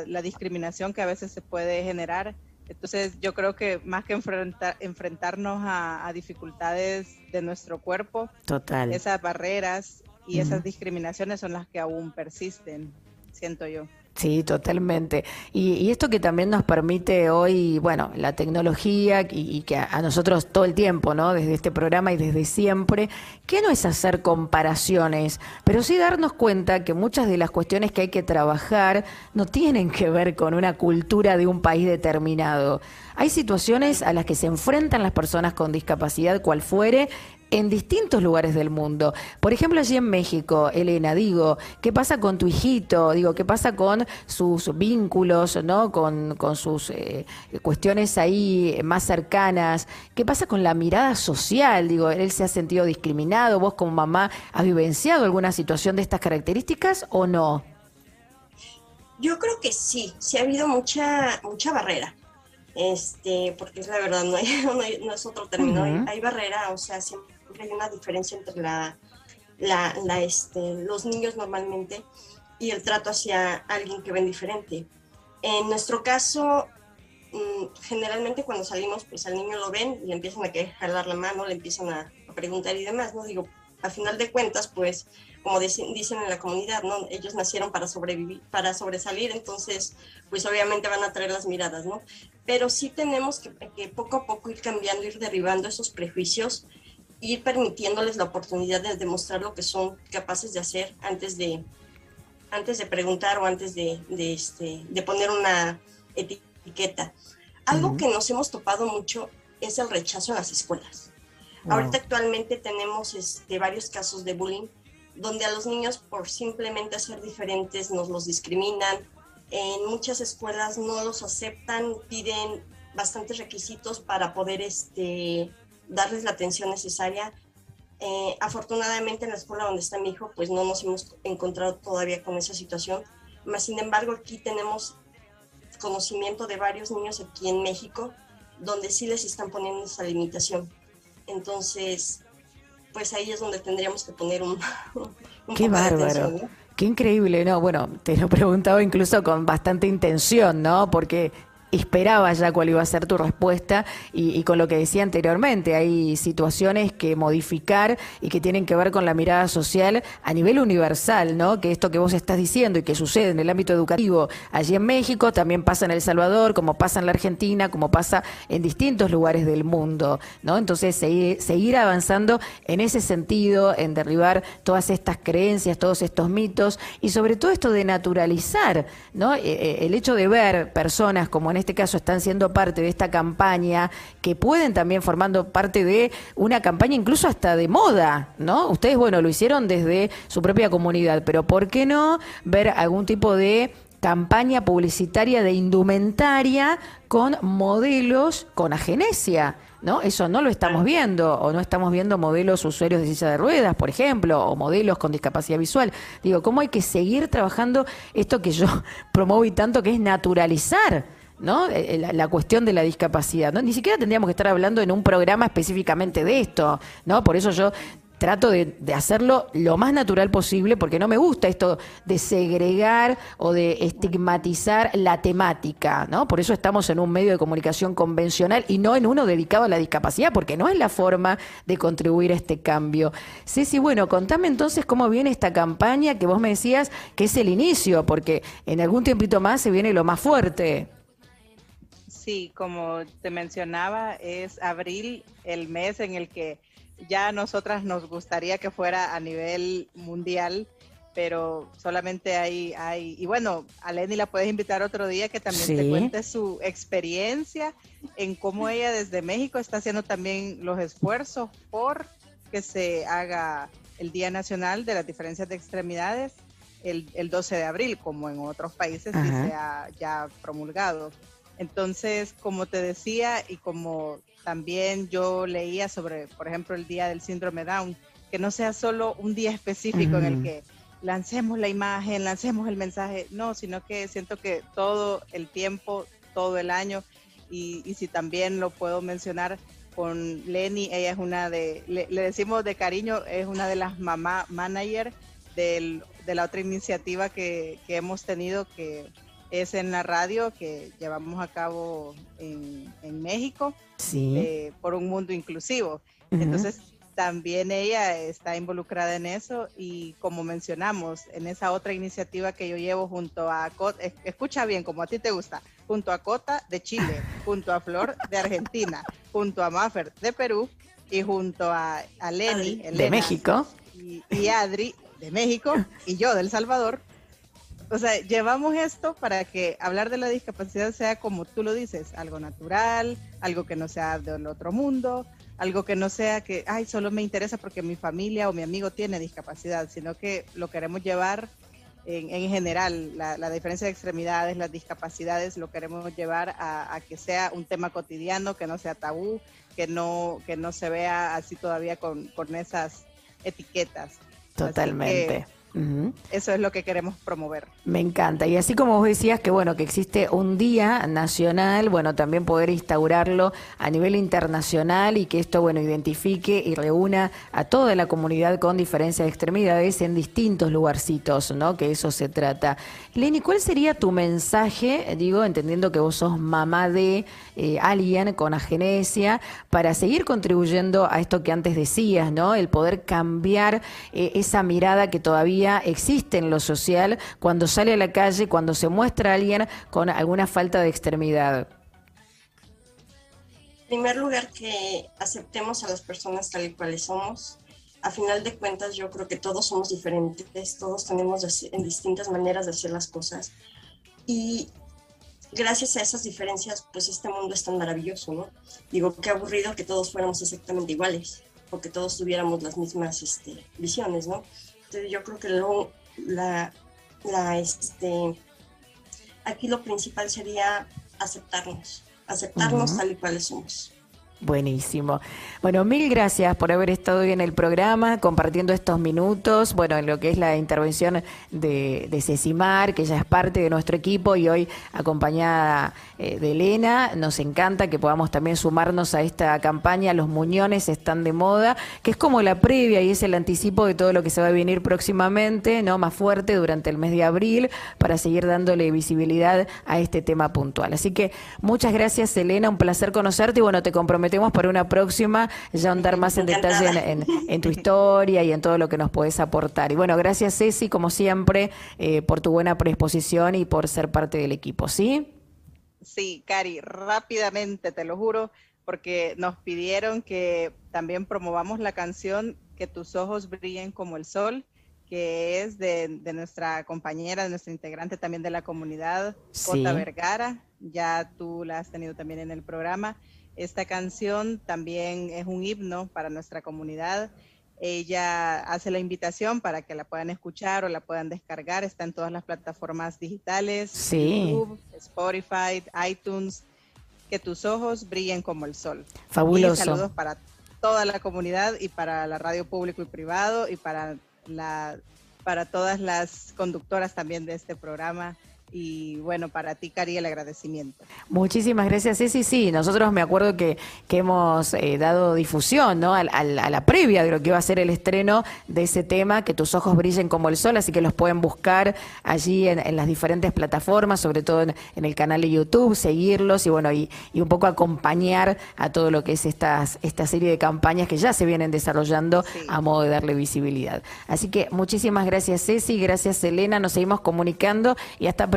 la, discriminación que a veces se puede generar. Entonces yo creo que más que enfrentar, enfrentarnos a, dificultades de nuestro cuerpo, Total. esas barreras y esas discriminaciones son las que aún persisten, siento yo. Sí, totalmente. Y, esto que también nos permite hoy, bueno, la tecnología y, que a, nosotros todo el tiempo, ¿no? Desde este programa y desde siempre, que no es hacer comparaciones, pero sí darnos cuenta que muchas de las cuestiones que hay que trabajar no tienen que ver con una cultura de un país determinado. Hay situaciones a las que se enfrentan las personas con discapacidad, cual fuere, en distintos lugares del mundo. Por ejemplo, allí en México, Elena, digo, ¿qué pasa con tu hijito? Digo, ¿qué pasa con sus vínculos, ¿no? Con, sus eh, cuestiones ahí más cercanas. ¿Qué pasa con la mirada social? Digo, ¿él se ha sentido discriminado? ¿Vos como mamá has vivenciado alguna situación de estas características o no? Yo creo que sí, sí ha habido mucha, mucha barrera este, porque es la verdad, no, (laughs) no, es otro término, hay, barrera, o sea, siempre hay una diferencia entre la, la, este, los niños normalmente y el trato hacia alguien que ven diferente. En nuestro caso, mm, generalmente cuando salimos, pues al niño lo ven y empiezan a jalar la mano, le empiezan a, preguntar y demás, ¿no? Digo, a final de cuentas, pues, como dicen, dicen en la comunidad, ¿no? Ellos nacieron para sobrevivir, para sobresalir, entonces, pues obviamente van a traer las miradas, ¿no? Pero sí tenemos que, que poco a poco ir cambiando, ir derribando esos prejuicios ir permitiéndoles la oportunidad de demostrar lo que son capaces de hacer antes de, antes de preguntar o antes de, de, este, de poner una etiqueta. Algo que nos hemos topado mucho es el rechazo en las escuelas. Ahorita actualmente tenemos este, varios casos de bullying donde a los niños por simplemente ser diferentes nos los discriminan. En muchas escuelas no los aceptan, piden bastantes requisitos para poder este, darles la atención necesaria. Eh, afortunadamente en la escuela donde está mi hijo, pues no nos hemos encontrado todavía con esa situación. Más sin embargo, aquí tenemos conocimiento de varios niños aquí en México donde sí les están poniendo esa limitación. Entonces, pues ahí es donde tendríamos que poner un, (laughs) Qué bárbaro. Qué increíble, ¿no? Bueno, te lo (laughs) he preguntado incluso con bastante intención, ¿no? Porque esperaba ya cuál iba a ser tu respuesta y, con lo que decía anteriormente, hay situaciones que modificar y que tienen que ver con la mirada social a nivel universal, ¿no? Que esto que vos estás diciendo y que sucede en el ámbito educativo allí en México también pasa en El Salvador, como pasa en la Argentina, como pasa en distintos lugares del mundo, ¿no? Entonces seguir, seguir avanzando en ese sentido, en derribar todas estas creencias, todos estos mitos y sobre todo esto de naturalizar, ¿no? Eh, eh, el hecho de ver personas como en en este caso están siendo parte de esta campaña, que pueden también formando parte de una campaña incluso hasta de moda, ¿no? Ustedes, bueno, lo hicieron desde su propia comunidad, pero ¿por qué no ver algún tipo de campaña publicitaria de indumentaria con modelos con agenesia? ¿No? Eso no lo estamos viendo, o no estamos viendo modelos usuarios de silla de ruedas, por ejemplo, o modelos con discapacidad visual. Digo, ¿cómo hay que seguir trabajando esto que yo (laughs) promuevo y tanto, que es naturalizar ¿no? Eh, eh, la, cuestión de la discapacidad. ¿no? Ni siquiera tendríamos que estar hablando en un programa específicamente de esto, ¿no? Por eso yo trato de, hacerlo lo más natural posible porque no me gusta esto de segregar o de estigmatizar la temática, ¿no? Por eso estamos en un medio de comunicación convencional y no en uno dedicado a la discapacidad, porque no es la forma de contribuir a este cambio. Ceci, bueno, contame entonces cómo viene esta campaña que vos me decías que es el inicio, porque en algún tiempito más se viene lo más fuerte. Sí, como te mencionaba, es abril el mes en el que ya a nosotras nos gustaría que fuera a nivel mundial, pero solamente hay, hay y bueno, a Lenny la puedes invitar otro día que también te cuente su experiencia en cómo ella desde México está haciendo también los esfuerzos por que se haga el Día Nacional de las Diferencias de Extremidades el, el 12 de abril, como en otros países sí se ha ya promulgado. Entonces, como te decía y como también yo leía sobre, por ejemplo, el día del síndrome Down, que no sea solo un día específico en el que lancemos la imagen, lancemos el mensaje, no, sino que siento que todo el tiempo, todo el año, y, si también lo puedo mencionar con Lenny, ella es una de, le, decimos de cariño, es una de las mamá manager de la otra iniciativa que, que hemos tenido que es en la radio que llevamos a cabo en, México eh, por un mundo inclusivo. Entonces, también ella está involucrada en eso y como mencionamos, en esa otra iniciativa que yo llevo junto a Cota, escucha bien, como a ti te gusta, junto a Cota de Chile, (laughs) junto a Flor de Argentina, junto a Maffer de Perú y junto a, a Lenny de México y Adri de México y yo del Salvador o sea, llevamos esto para que hablar de la discapacidad sea como tú lo dices, algo natural, algo que no sea del otro mundo, algo que no sea que, ay, solo me interesa porque mi familia o mi amigo tiene discapacidad, sino que lo queremos llevar en, en general, la, la, diferencia de extremidades, las discapacidades, lo queremos llevar a, que sea un tema cotidiano, que no sea tabú, que no, que no se vea así todavía con, con esas etiquetas. Totalmente. Eso es lo que queremos promover. Me encanta. Y así como vos decías que bueno, que existe un día nacional, bueno, también poder instaurarlo a nivel internacional y que esto, bueno, identifique y reúna a toda la comunidad con diferencia de extremidades en distintos lugarcitos, ¿no? Que eso se trata. Lenny, ¿cuál sería tu mensaje, digo, entendiendo que vos sos mamá de eh, alguien con agenesia, para seguir contribuyendo a esto que antes decías, ¿no? El poder cambiar eh, esa mirada que todavía existe en lo social cuando sale a la calle, cuando se muestra alguien con alguna falta de extremidad? En primer lugar, que aceptemos a las personas tal y cuales somos. A final de cuentas, yo creo que todos somos diferentes, todos tenemos en distintas maneras de hacer las cosas. Y gracias a esas diferencias, pues este mundo es tan maravilloso, ¿no? Digo, qué aburrido que todos fuéramos exactamente iguales, o que todos tuviéramos las mismas este, visiones, ¿no? Este, yo creo que lo, la, la, este, aquí lo principal sería aceptarnos, aceptarnos tal y cuales somos. Buenísimo. Bueno, mil gracias por haber estado hoy en el programa, compartiendo estos minutos, bueno, en lo que es la intervención de, de Cecimar, que ya es parte de nuestro equipo y hoy acompañada eh, de Elena. Nos encanta que podamos también sumarnos a esta campaña. Los muñones están de moda, que es como la previa y es el anticipo de todo lo que se va a venir próximamente, ¿no? Más fuerte durante el mes de abril, para seguir dándole visibilidad a este tema puntual. Así que muchas gracias, Elena, un placer conocerte y bueno, te comprometemos para una próxima ya andar más en detalle en, tu historia y en todo lo que nos puedes aportar. Y bueno, gracias Ceci, como siempre, eh, por tu buena predisposición y por ser parte del equipo, ¿sí? Sí, Cari, rápidamente, te lo juro, porque nos pidieron que también promovamos la canción Que tus ojos brillen como el sol, que es de, nuestra compañera, de nuestra integrante también de la comunidad, Jota Vergara. Ya tú la has tenido también en el programa. Esta canción también es un himno para nuestra comunidad. Ella hace la invitación para que la puedan escuchar o la puedan descargar. Está en todas las plataformas digitales, YouTube, Spotify, iTunes. Que tus ojos brillen como el sol. Fabuloso. saludos para toda la comunidad y para la radio público y privado y para la para todas las conductoras también de este programa y bueno, para ti, Cari, el agradecimiento. Muchísimas gracias, Ceci. Sí, nosotros me acuerdo que, que hemos eh, dado difusión ¿no? A, la previa de lo que iba a ser el estreno de ese tema, que tus ojos brillen como el sol, así que los pueden buscar allí en, las diferentes plataformas, sobre todo en, el canal de YouTube, seguirlos y bueno, y, y, un poco acompañar a todo lo que es estas, esta serie de campañas que ya se vienen desarrollando a modo de darle visibilidad. Así que muchísimas gracias, Ceci, gracias, Elena, nos seguimos comunicando y hasta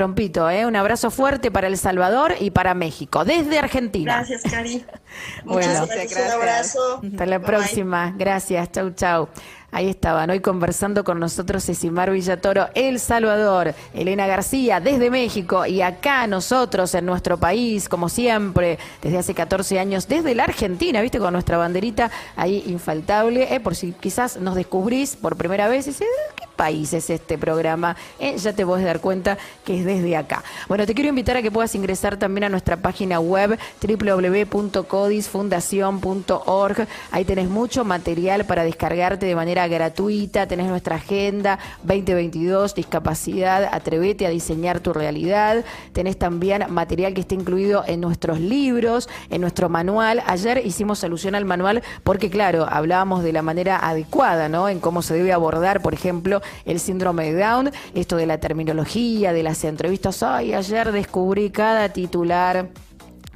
¿eh? Un abrazo fuerte para El Salvador y para México, desde Argentina. Gracias, Cari. (laughs) Muchas gracias, Un abrazo. Hasta la próxima. Gracias. Chau, chau. Ahí estaban hoy conversando con nosotros Cecimar Villatoro, El Salvador, Elena García desde México y acá nosotros en nuestro país, como siempre, desde hace 14 años, desde la Argentina, viste, con nuestra banderita ahí infaltable, eh, por si quizás nos descubrís por primera vez y dices, ¿qué país es este programa? Eh, ya te podés dar cuenta que es desde acá. Bueno, te quiero invitar a que puedas ingresar también a nuestra página web www.codisfundación.org. Ahí tenés mucho material para descargarte de manera gratuita, tenés nuestra agenda 2022, discapacidad, atrevete a diseñar tu realidad, tenés también material que está incluido en nuestros libros, en nuestro manual. Ayer hicimos alusión al manual porque, claro, hablábamos de la manera adecuada, ¿no? En cómo se debe abordar, por ejemplo, el síndrome de Down, esto de la terminología, de las entrevistas. Ay, ayer descubrí cada titular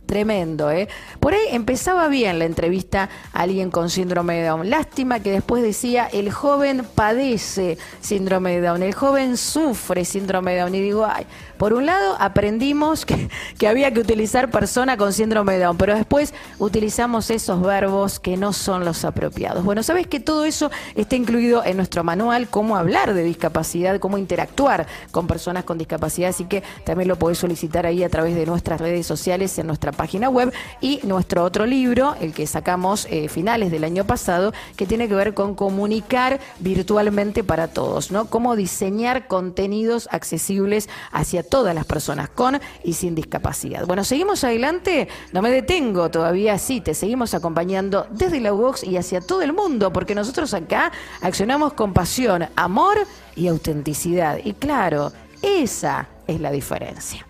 Tremendo, ¿eh? Por ahí empezaba bien la entrevista a alguien con síndrome de Down. Lástima que después decía, el joven padece síndrome de Down, el joven sufre síndrome de Down. Y digo, ay, por un lado aprendimos que, había que utilizar persona con síndrome de Down, pero después utilizamos esos verbos que no son los apropiados. Bueno, sabes que todo eso está incluido en nuestro manual, cómo hablar de discapacidad, cómo interactuar con personas con discapacidad, así que también lo podés solicitar ahí a través de nuestras redes sociales en nuestra página web y nuestro otro libro, el que sacamos eh, finales del año pasado, que tiene que ver con comunicar virtualmente para todos, ¿no? Cómo diseñar contenidos accesibles hacia todas las personas con y sin discapacidad. Bueno, seguimos adelante, no me detengo todavía, sí, te seguimos acompañando desde la UOX y hacia todo el mundo, porque nosotros acá accionamos con pasión, amor y autenticidad. Y claro, esa es la diferencia.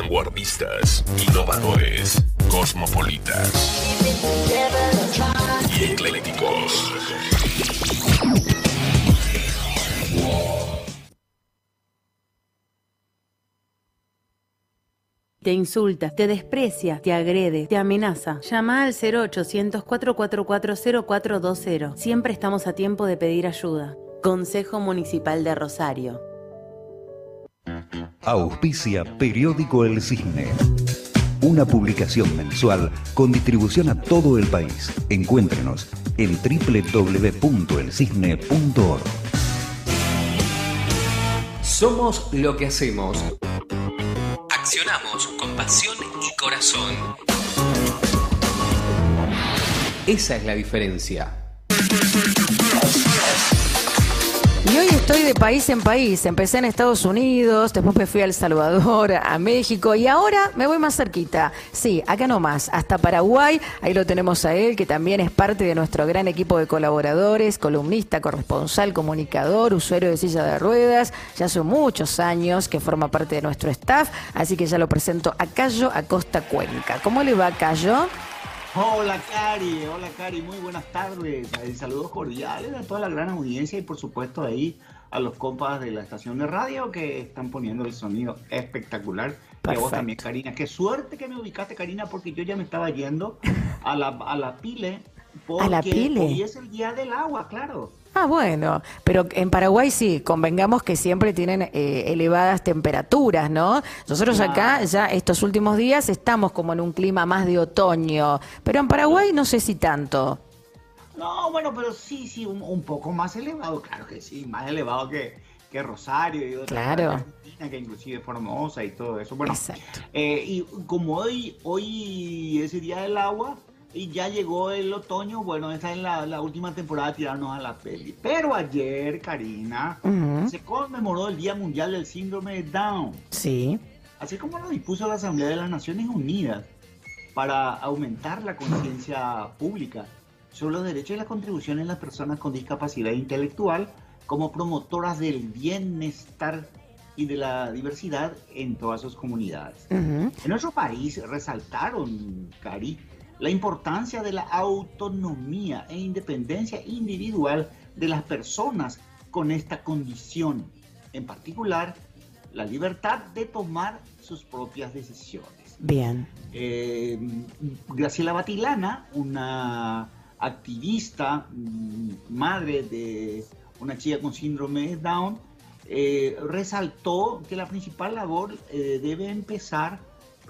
Vanguardistas, innovadores, cosmopolitas y eclécticos. te insulta, te desprecia, te agrede, te amenaza. Llama al 0800 444 0420. Siempre estamos a tiempo de pedir ayuda. Consejo Municipal de Rosario. Auspicia Periódico El Cisne. Una publicación mensual con distribución a todo el país. Encuéntrenos en www.elcisne.org. Somos lo que hacemos. Accionamos con pasión y corazón. Esa es la diferencia. Y hoy estoy de país en país. Empecé en Estados Unidos, después me fui a El Salvador, a México y ahora me voy más cerquita. Sí, acá nomás, hasta Paraguay. Ahí lo tenemos a él, que también es parte de nuestro gran equipo de colaboradores, columnista, corresponsal, comunicador, usuario de silla de ruedas. Ya hace muchos años que forma parte de nuestro staff, así que ya lo presento a Cayo Acosta Cuenca. ¿Cómo le va, Cayo? Hola Cari, hola Cari, muy buenas tardes. Saludos cordiales a toda la gran audiencia y por supuesto ahí a los compas de la estación de radio que están poniendo el sonido espectacular. Y a vos también, Karina. Qué suerte que me ubicaste, Karina, porque yo ya me estaba yendo a la, a la pile. Porque ¿A la pile? hoy es el día del agua, claro. Ah, bueno, pero en Paraguay sí, convengamos que siempre tienen eh, elevadas temperaturas, ¿no? Nosotros acá ya estos últimos días estamos como en un clima más de otoño, pero en Paraguay no sé si tanto. No, bueno, pero sí, sí, un, poco más elevado, claro que sí, más elevado que, que Rosario y otras claro. Argentina, que inclusive Formosa y todo eso. Bueno, eh, y como hoy, hoy es el día del agua, y ya llegó el otoño, bueno, esta es la, última temporada de tirarnos a la peli. Pero ayer, Karina, se conmemoró el Día Mundial del Síndrome de Down. Sí. Así como lo dispuso la Asamblea de las Naciones Unidas para aumentar la conciencia pública sobre los derechos y las contribuciones de las personas con discapacidad intelectual como promotoras del bienestar y de la diversidad en todas sus comunidades. En nuestro país resaltaron, Cari, la importancia de la autonomía e independencia individual de las personas con esta condición, en particular la libertad de tomar sus propias decisiones. Bien. Eh, Graciela Batilana, una activista, mm, madre de una chica con síndrome de Down, eh, resaltó que la principal labor eh, debe empezar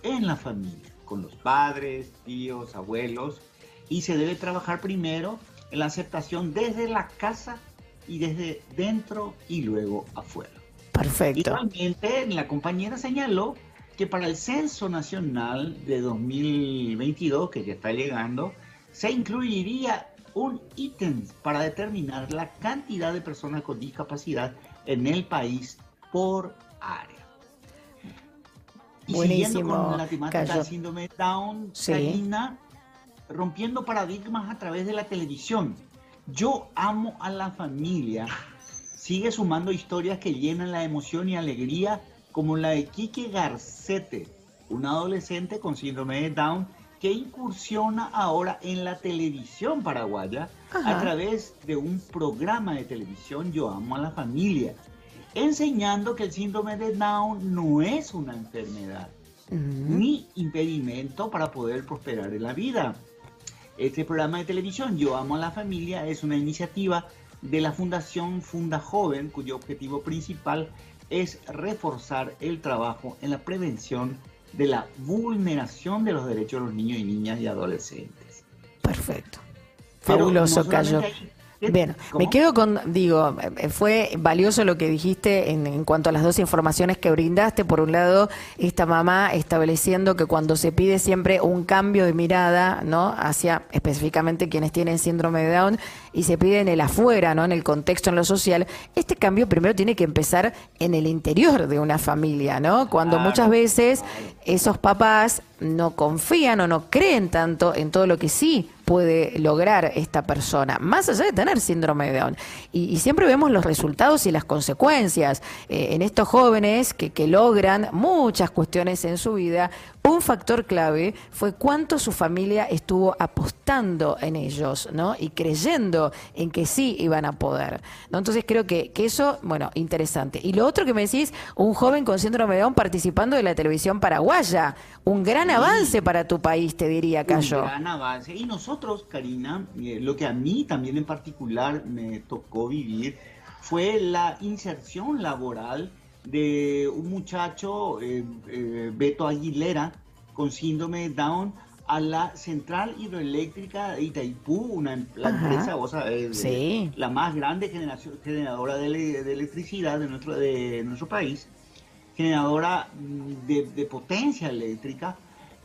en la familia con los padres, tíos, abuelos, y se debe trabajar primero en la aceptación desde la casa y desde dentro y luego afuera. Perfecto. Igualmente, la compañera señaló que para el Censo Nacional de 2022, que ya está llegando, se incluiría un ítem para determinar la cantidad de personas con discapacidad en el país por área. Y Buenísimo. con la temática síndrome Down, rompiendo paradigmas a través de la televisión. Yo amo a la familia. Sigue sumando historias que llenan la emoción y alegría, como la de Kike Garcete, un adolescente con síndrome de Down que incursiona ahora en la televisión paraguaya a través de un programa de televisión Yo amo a la familia enseñando que el síndrome de Down no es una enfermedad ni impedimento para poder prosperar en la vida. Este programa de televisión, Yo Amo a la Familia, es una iniciativa de la Fundación Funda Joven, cuyo objetivo principal es reforzar el trabajo en la prevención de la vulneración de los derechos de los niños y niñas y adolescentes. Perfecto. Fabuloso, Cayo. Bien, me quedo con, digo, eh, fue valioso lo que dijiste en, cuanto a las dos informaciones que brindaste. Por un lado, esta mamá estableciendo que cuando se pide siempre un cambio de mirada, ¿no? Hacia específicamente quienes tienen síndrome de Down y se pide en el afuera, ¿no? En el contexto, en lo social, este cambio primero tiene que empezar en el interior de una familia, ¿no? Cuando muchas veces esos papás no confían o no creen tanto en todo lo que sí puede lograr esta persona, más allá de tener síndrome de Down. Y, siempre vemos los resultados y las consecuencias eh, en estos jóvenes que, que logran muchas cuestiones en su vida. Un factor clave fue cuánto su familia estuvo apostando en ellos, ¿no? Y creyendo en que sí iban a poder. ¿no? Entonces creo que, que eso, bueno, interesante. Y lo otro que me decís, un joven con síndrome de Down participando de la televisión paraguaya. Un gran avance para tu país, te diría, Cayo. Un gran avance. Y nosotros, Karina, eh, lo que a mí también en particular me tocó vivir fue la inserción laboral de un muchacho, eh, eh, Beto Aguilera, con síndrome de Down, a la central hidroeléctrica de Itaipú, una la empresa, o sea, la más grande generación, generadora de, electricidad de nuestro, de nuestro país, generadora mm, de, potencia eléctrica,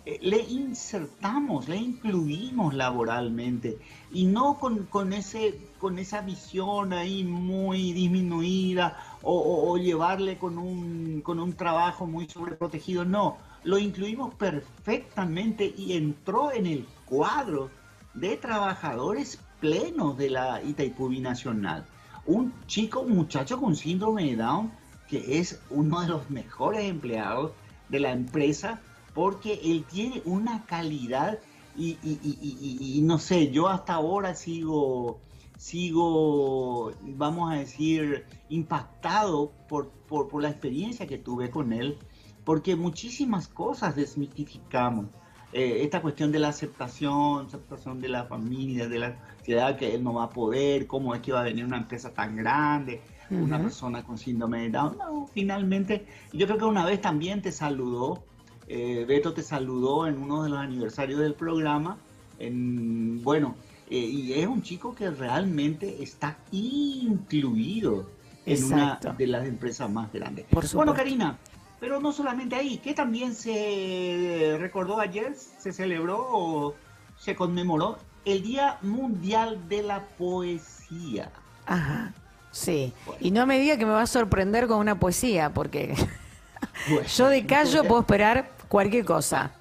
eh, le insertamos, le incluimos laboralmente y no con, ese, con esa visión ahí muy disminuida o, llevarle con un, con un trabajo muy sobreprotegido, no, lo incluimos perfectamente y entró en el cuadro de trabajadores plenos de la Itaipú Nacional. Un chico, un muchacho con síndrome de Down, que es uno de los mejores empleados de la empresa, porque él tiene una calidad y, no sé, yo hasta ahora sigo, sigo, vamos a decir, impactado por, por la experiencia que tuve con él, porque muchísimas cosas desmitificamos. Eh, esta cuestión de la aceptación, aceptación de la familia, de la sociedad, que él no va a poder, cómo es que va a venir una empresa tan grande, una persona con síndrome de Down. No, finalmente, yo creo que una vez también te saludó, eh, Beto te saludó en uno de los aniversarios del programa, en, bueno, eh, y es un chico que realmente está incluido en una de las empresas más grandes. bueno, Karina, pero no solamente ahí, que también se recordó ayer, se celebró o se conmemoró el Día Mundial de la Poesía. Ajá, sí. Y no me diga que me va a sorprender con una poesía, porque (laughs) yo de callo puedo esperar cualquier cosa.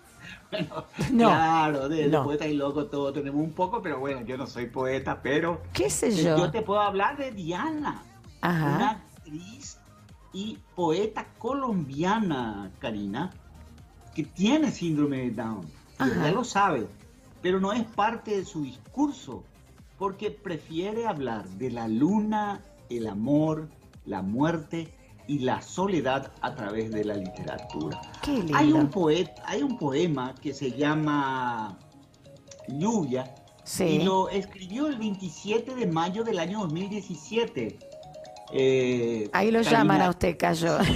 Bueno, no, claro, de, poeta y loco todos tenemos un poco, pero bueno, yo no soy poeta, pero... ¿Qué sé yo? Yo te puedo hablar de Diana, Ajá. una actriz y poeta colombiana, Karina, que tiene síndrome de Down. Ella lo sabe, pero no es parte de su discurso, porque prefiere hablar de la luna, el amor, la muerte y la soledad a través de la literatura. Hay un poeta, hay un poema que se llama Lluvia y lo escribió el 27 de mayo del año 2017 eh, Ahí lo llaman a usted, Cayo. (laughs)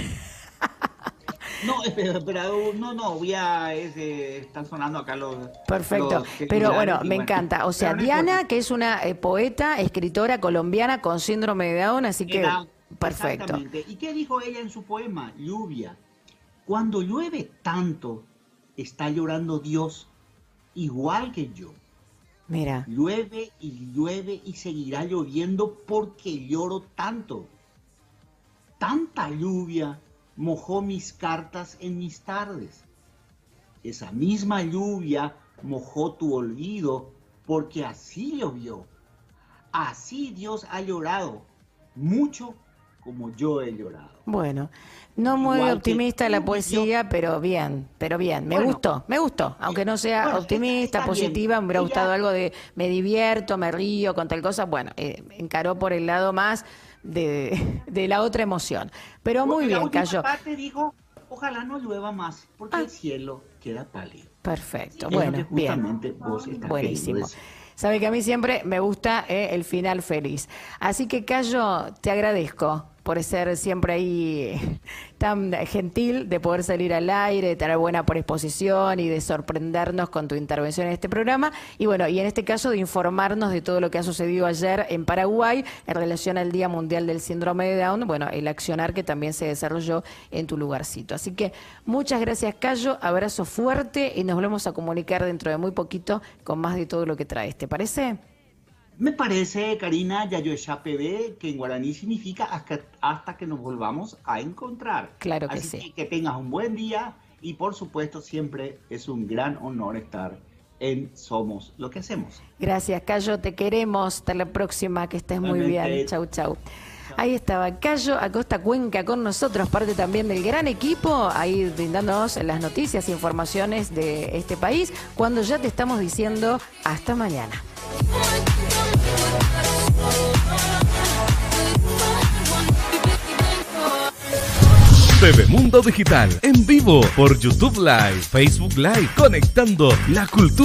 No, pero, no, no, voy a, están sonando acá los... Perfecto, pero bueno, me encanta. O sea, Diana, que es una eh, poeta, escritora colombiana con síndrome de Down, así que... perfecto. ¿Y qué dijo ella en su poema? Lluvia. Cuando llueve tanto, está llorando Dios, igual que yo. Mira. Llueve y llueve y seguirá lloviendo porque lloro tanto. Tanta lluvia mojó mis cartas en mis tardes. Esa misma lluvia mojó tu olvido porque así llovió. Así Dios ha llorado, mucho como yo he llorado. Bueno, no muy optimista la poesía, pero bien, pero bien. Me gustó, me gustó. Aunque no sea optimista, positiva, me hubiera gustado algo de me divierto, me río con tal cosa. Bueno, eh, encaró por el lado más de, la otra emoción. Pero muy bien, cayó. parte dijo, ojalá no llueva más, porque el ah. cielo queda pálido. Perfecto, bueno, bien. Buenísimo. Sabe que a mí siempre me gusta eh, el final feliz. Así que, Cayo, te agradezco por ser siempre ahí (laughs) tan gentil, de poder salir al aire, de tener buena predisposición y de sorprendernos con tu intervención en este programa. Y bueno, y en este caso de informarnos de todo lo que ha sucedido ayer en Paraguay en relación al Día Mundial del Síndrome de Down, bueno, el accionar que también se desarrolló en tu lugarcito. Así que muchas gracias, Cayo, abrazo fuerte y nos volvemos a comunicar dentro de muy poquito con más de todo lo que traes. ¿Te parece? Me parece, Karina, PB, que en guaraní significa hasta, que nos volvamos a encontrar. Claro que sí. Que, tengas un buen día y por supuesto siempre es un gran honor estar en Somos lo que hacemos. Gracias, Cayo, te queremos. Hasta la próxima, que estés muy bien. Chau, chau. Ahí estaba Cayo Acosta Cuenca con nosotros, parte también del gran equipo, ahí brindándonos las noticias e informaciones de este país, cuando ya te estamos diciendo hasta mañana. TV Mundo Digital en vivo por YouTube Live, Facebook Live, conectando la cultura.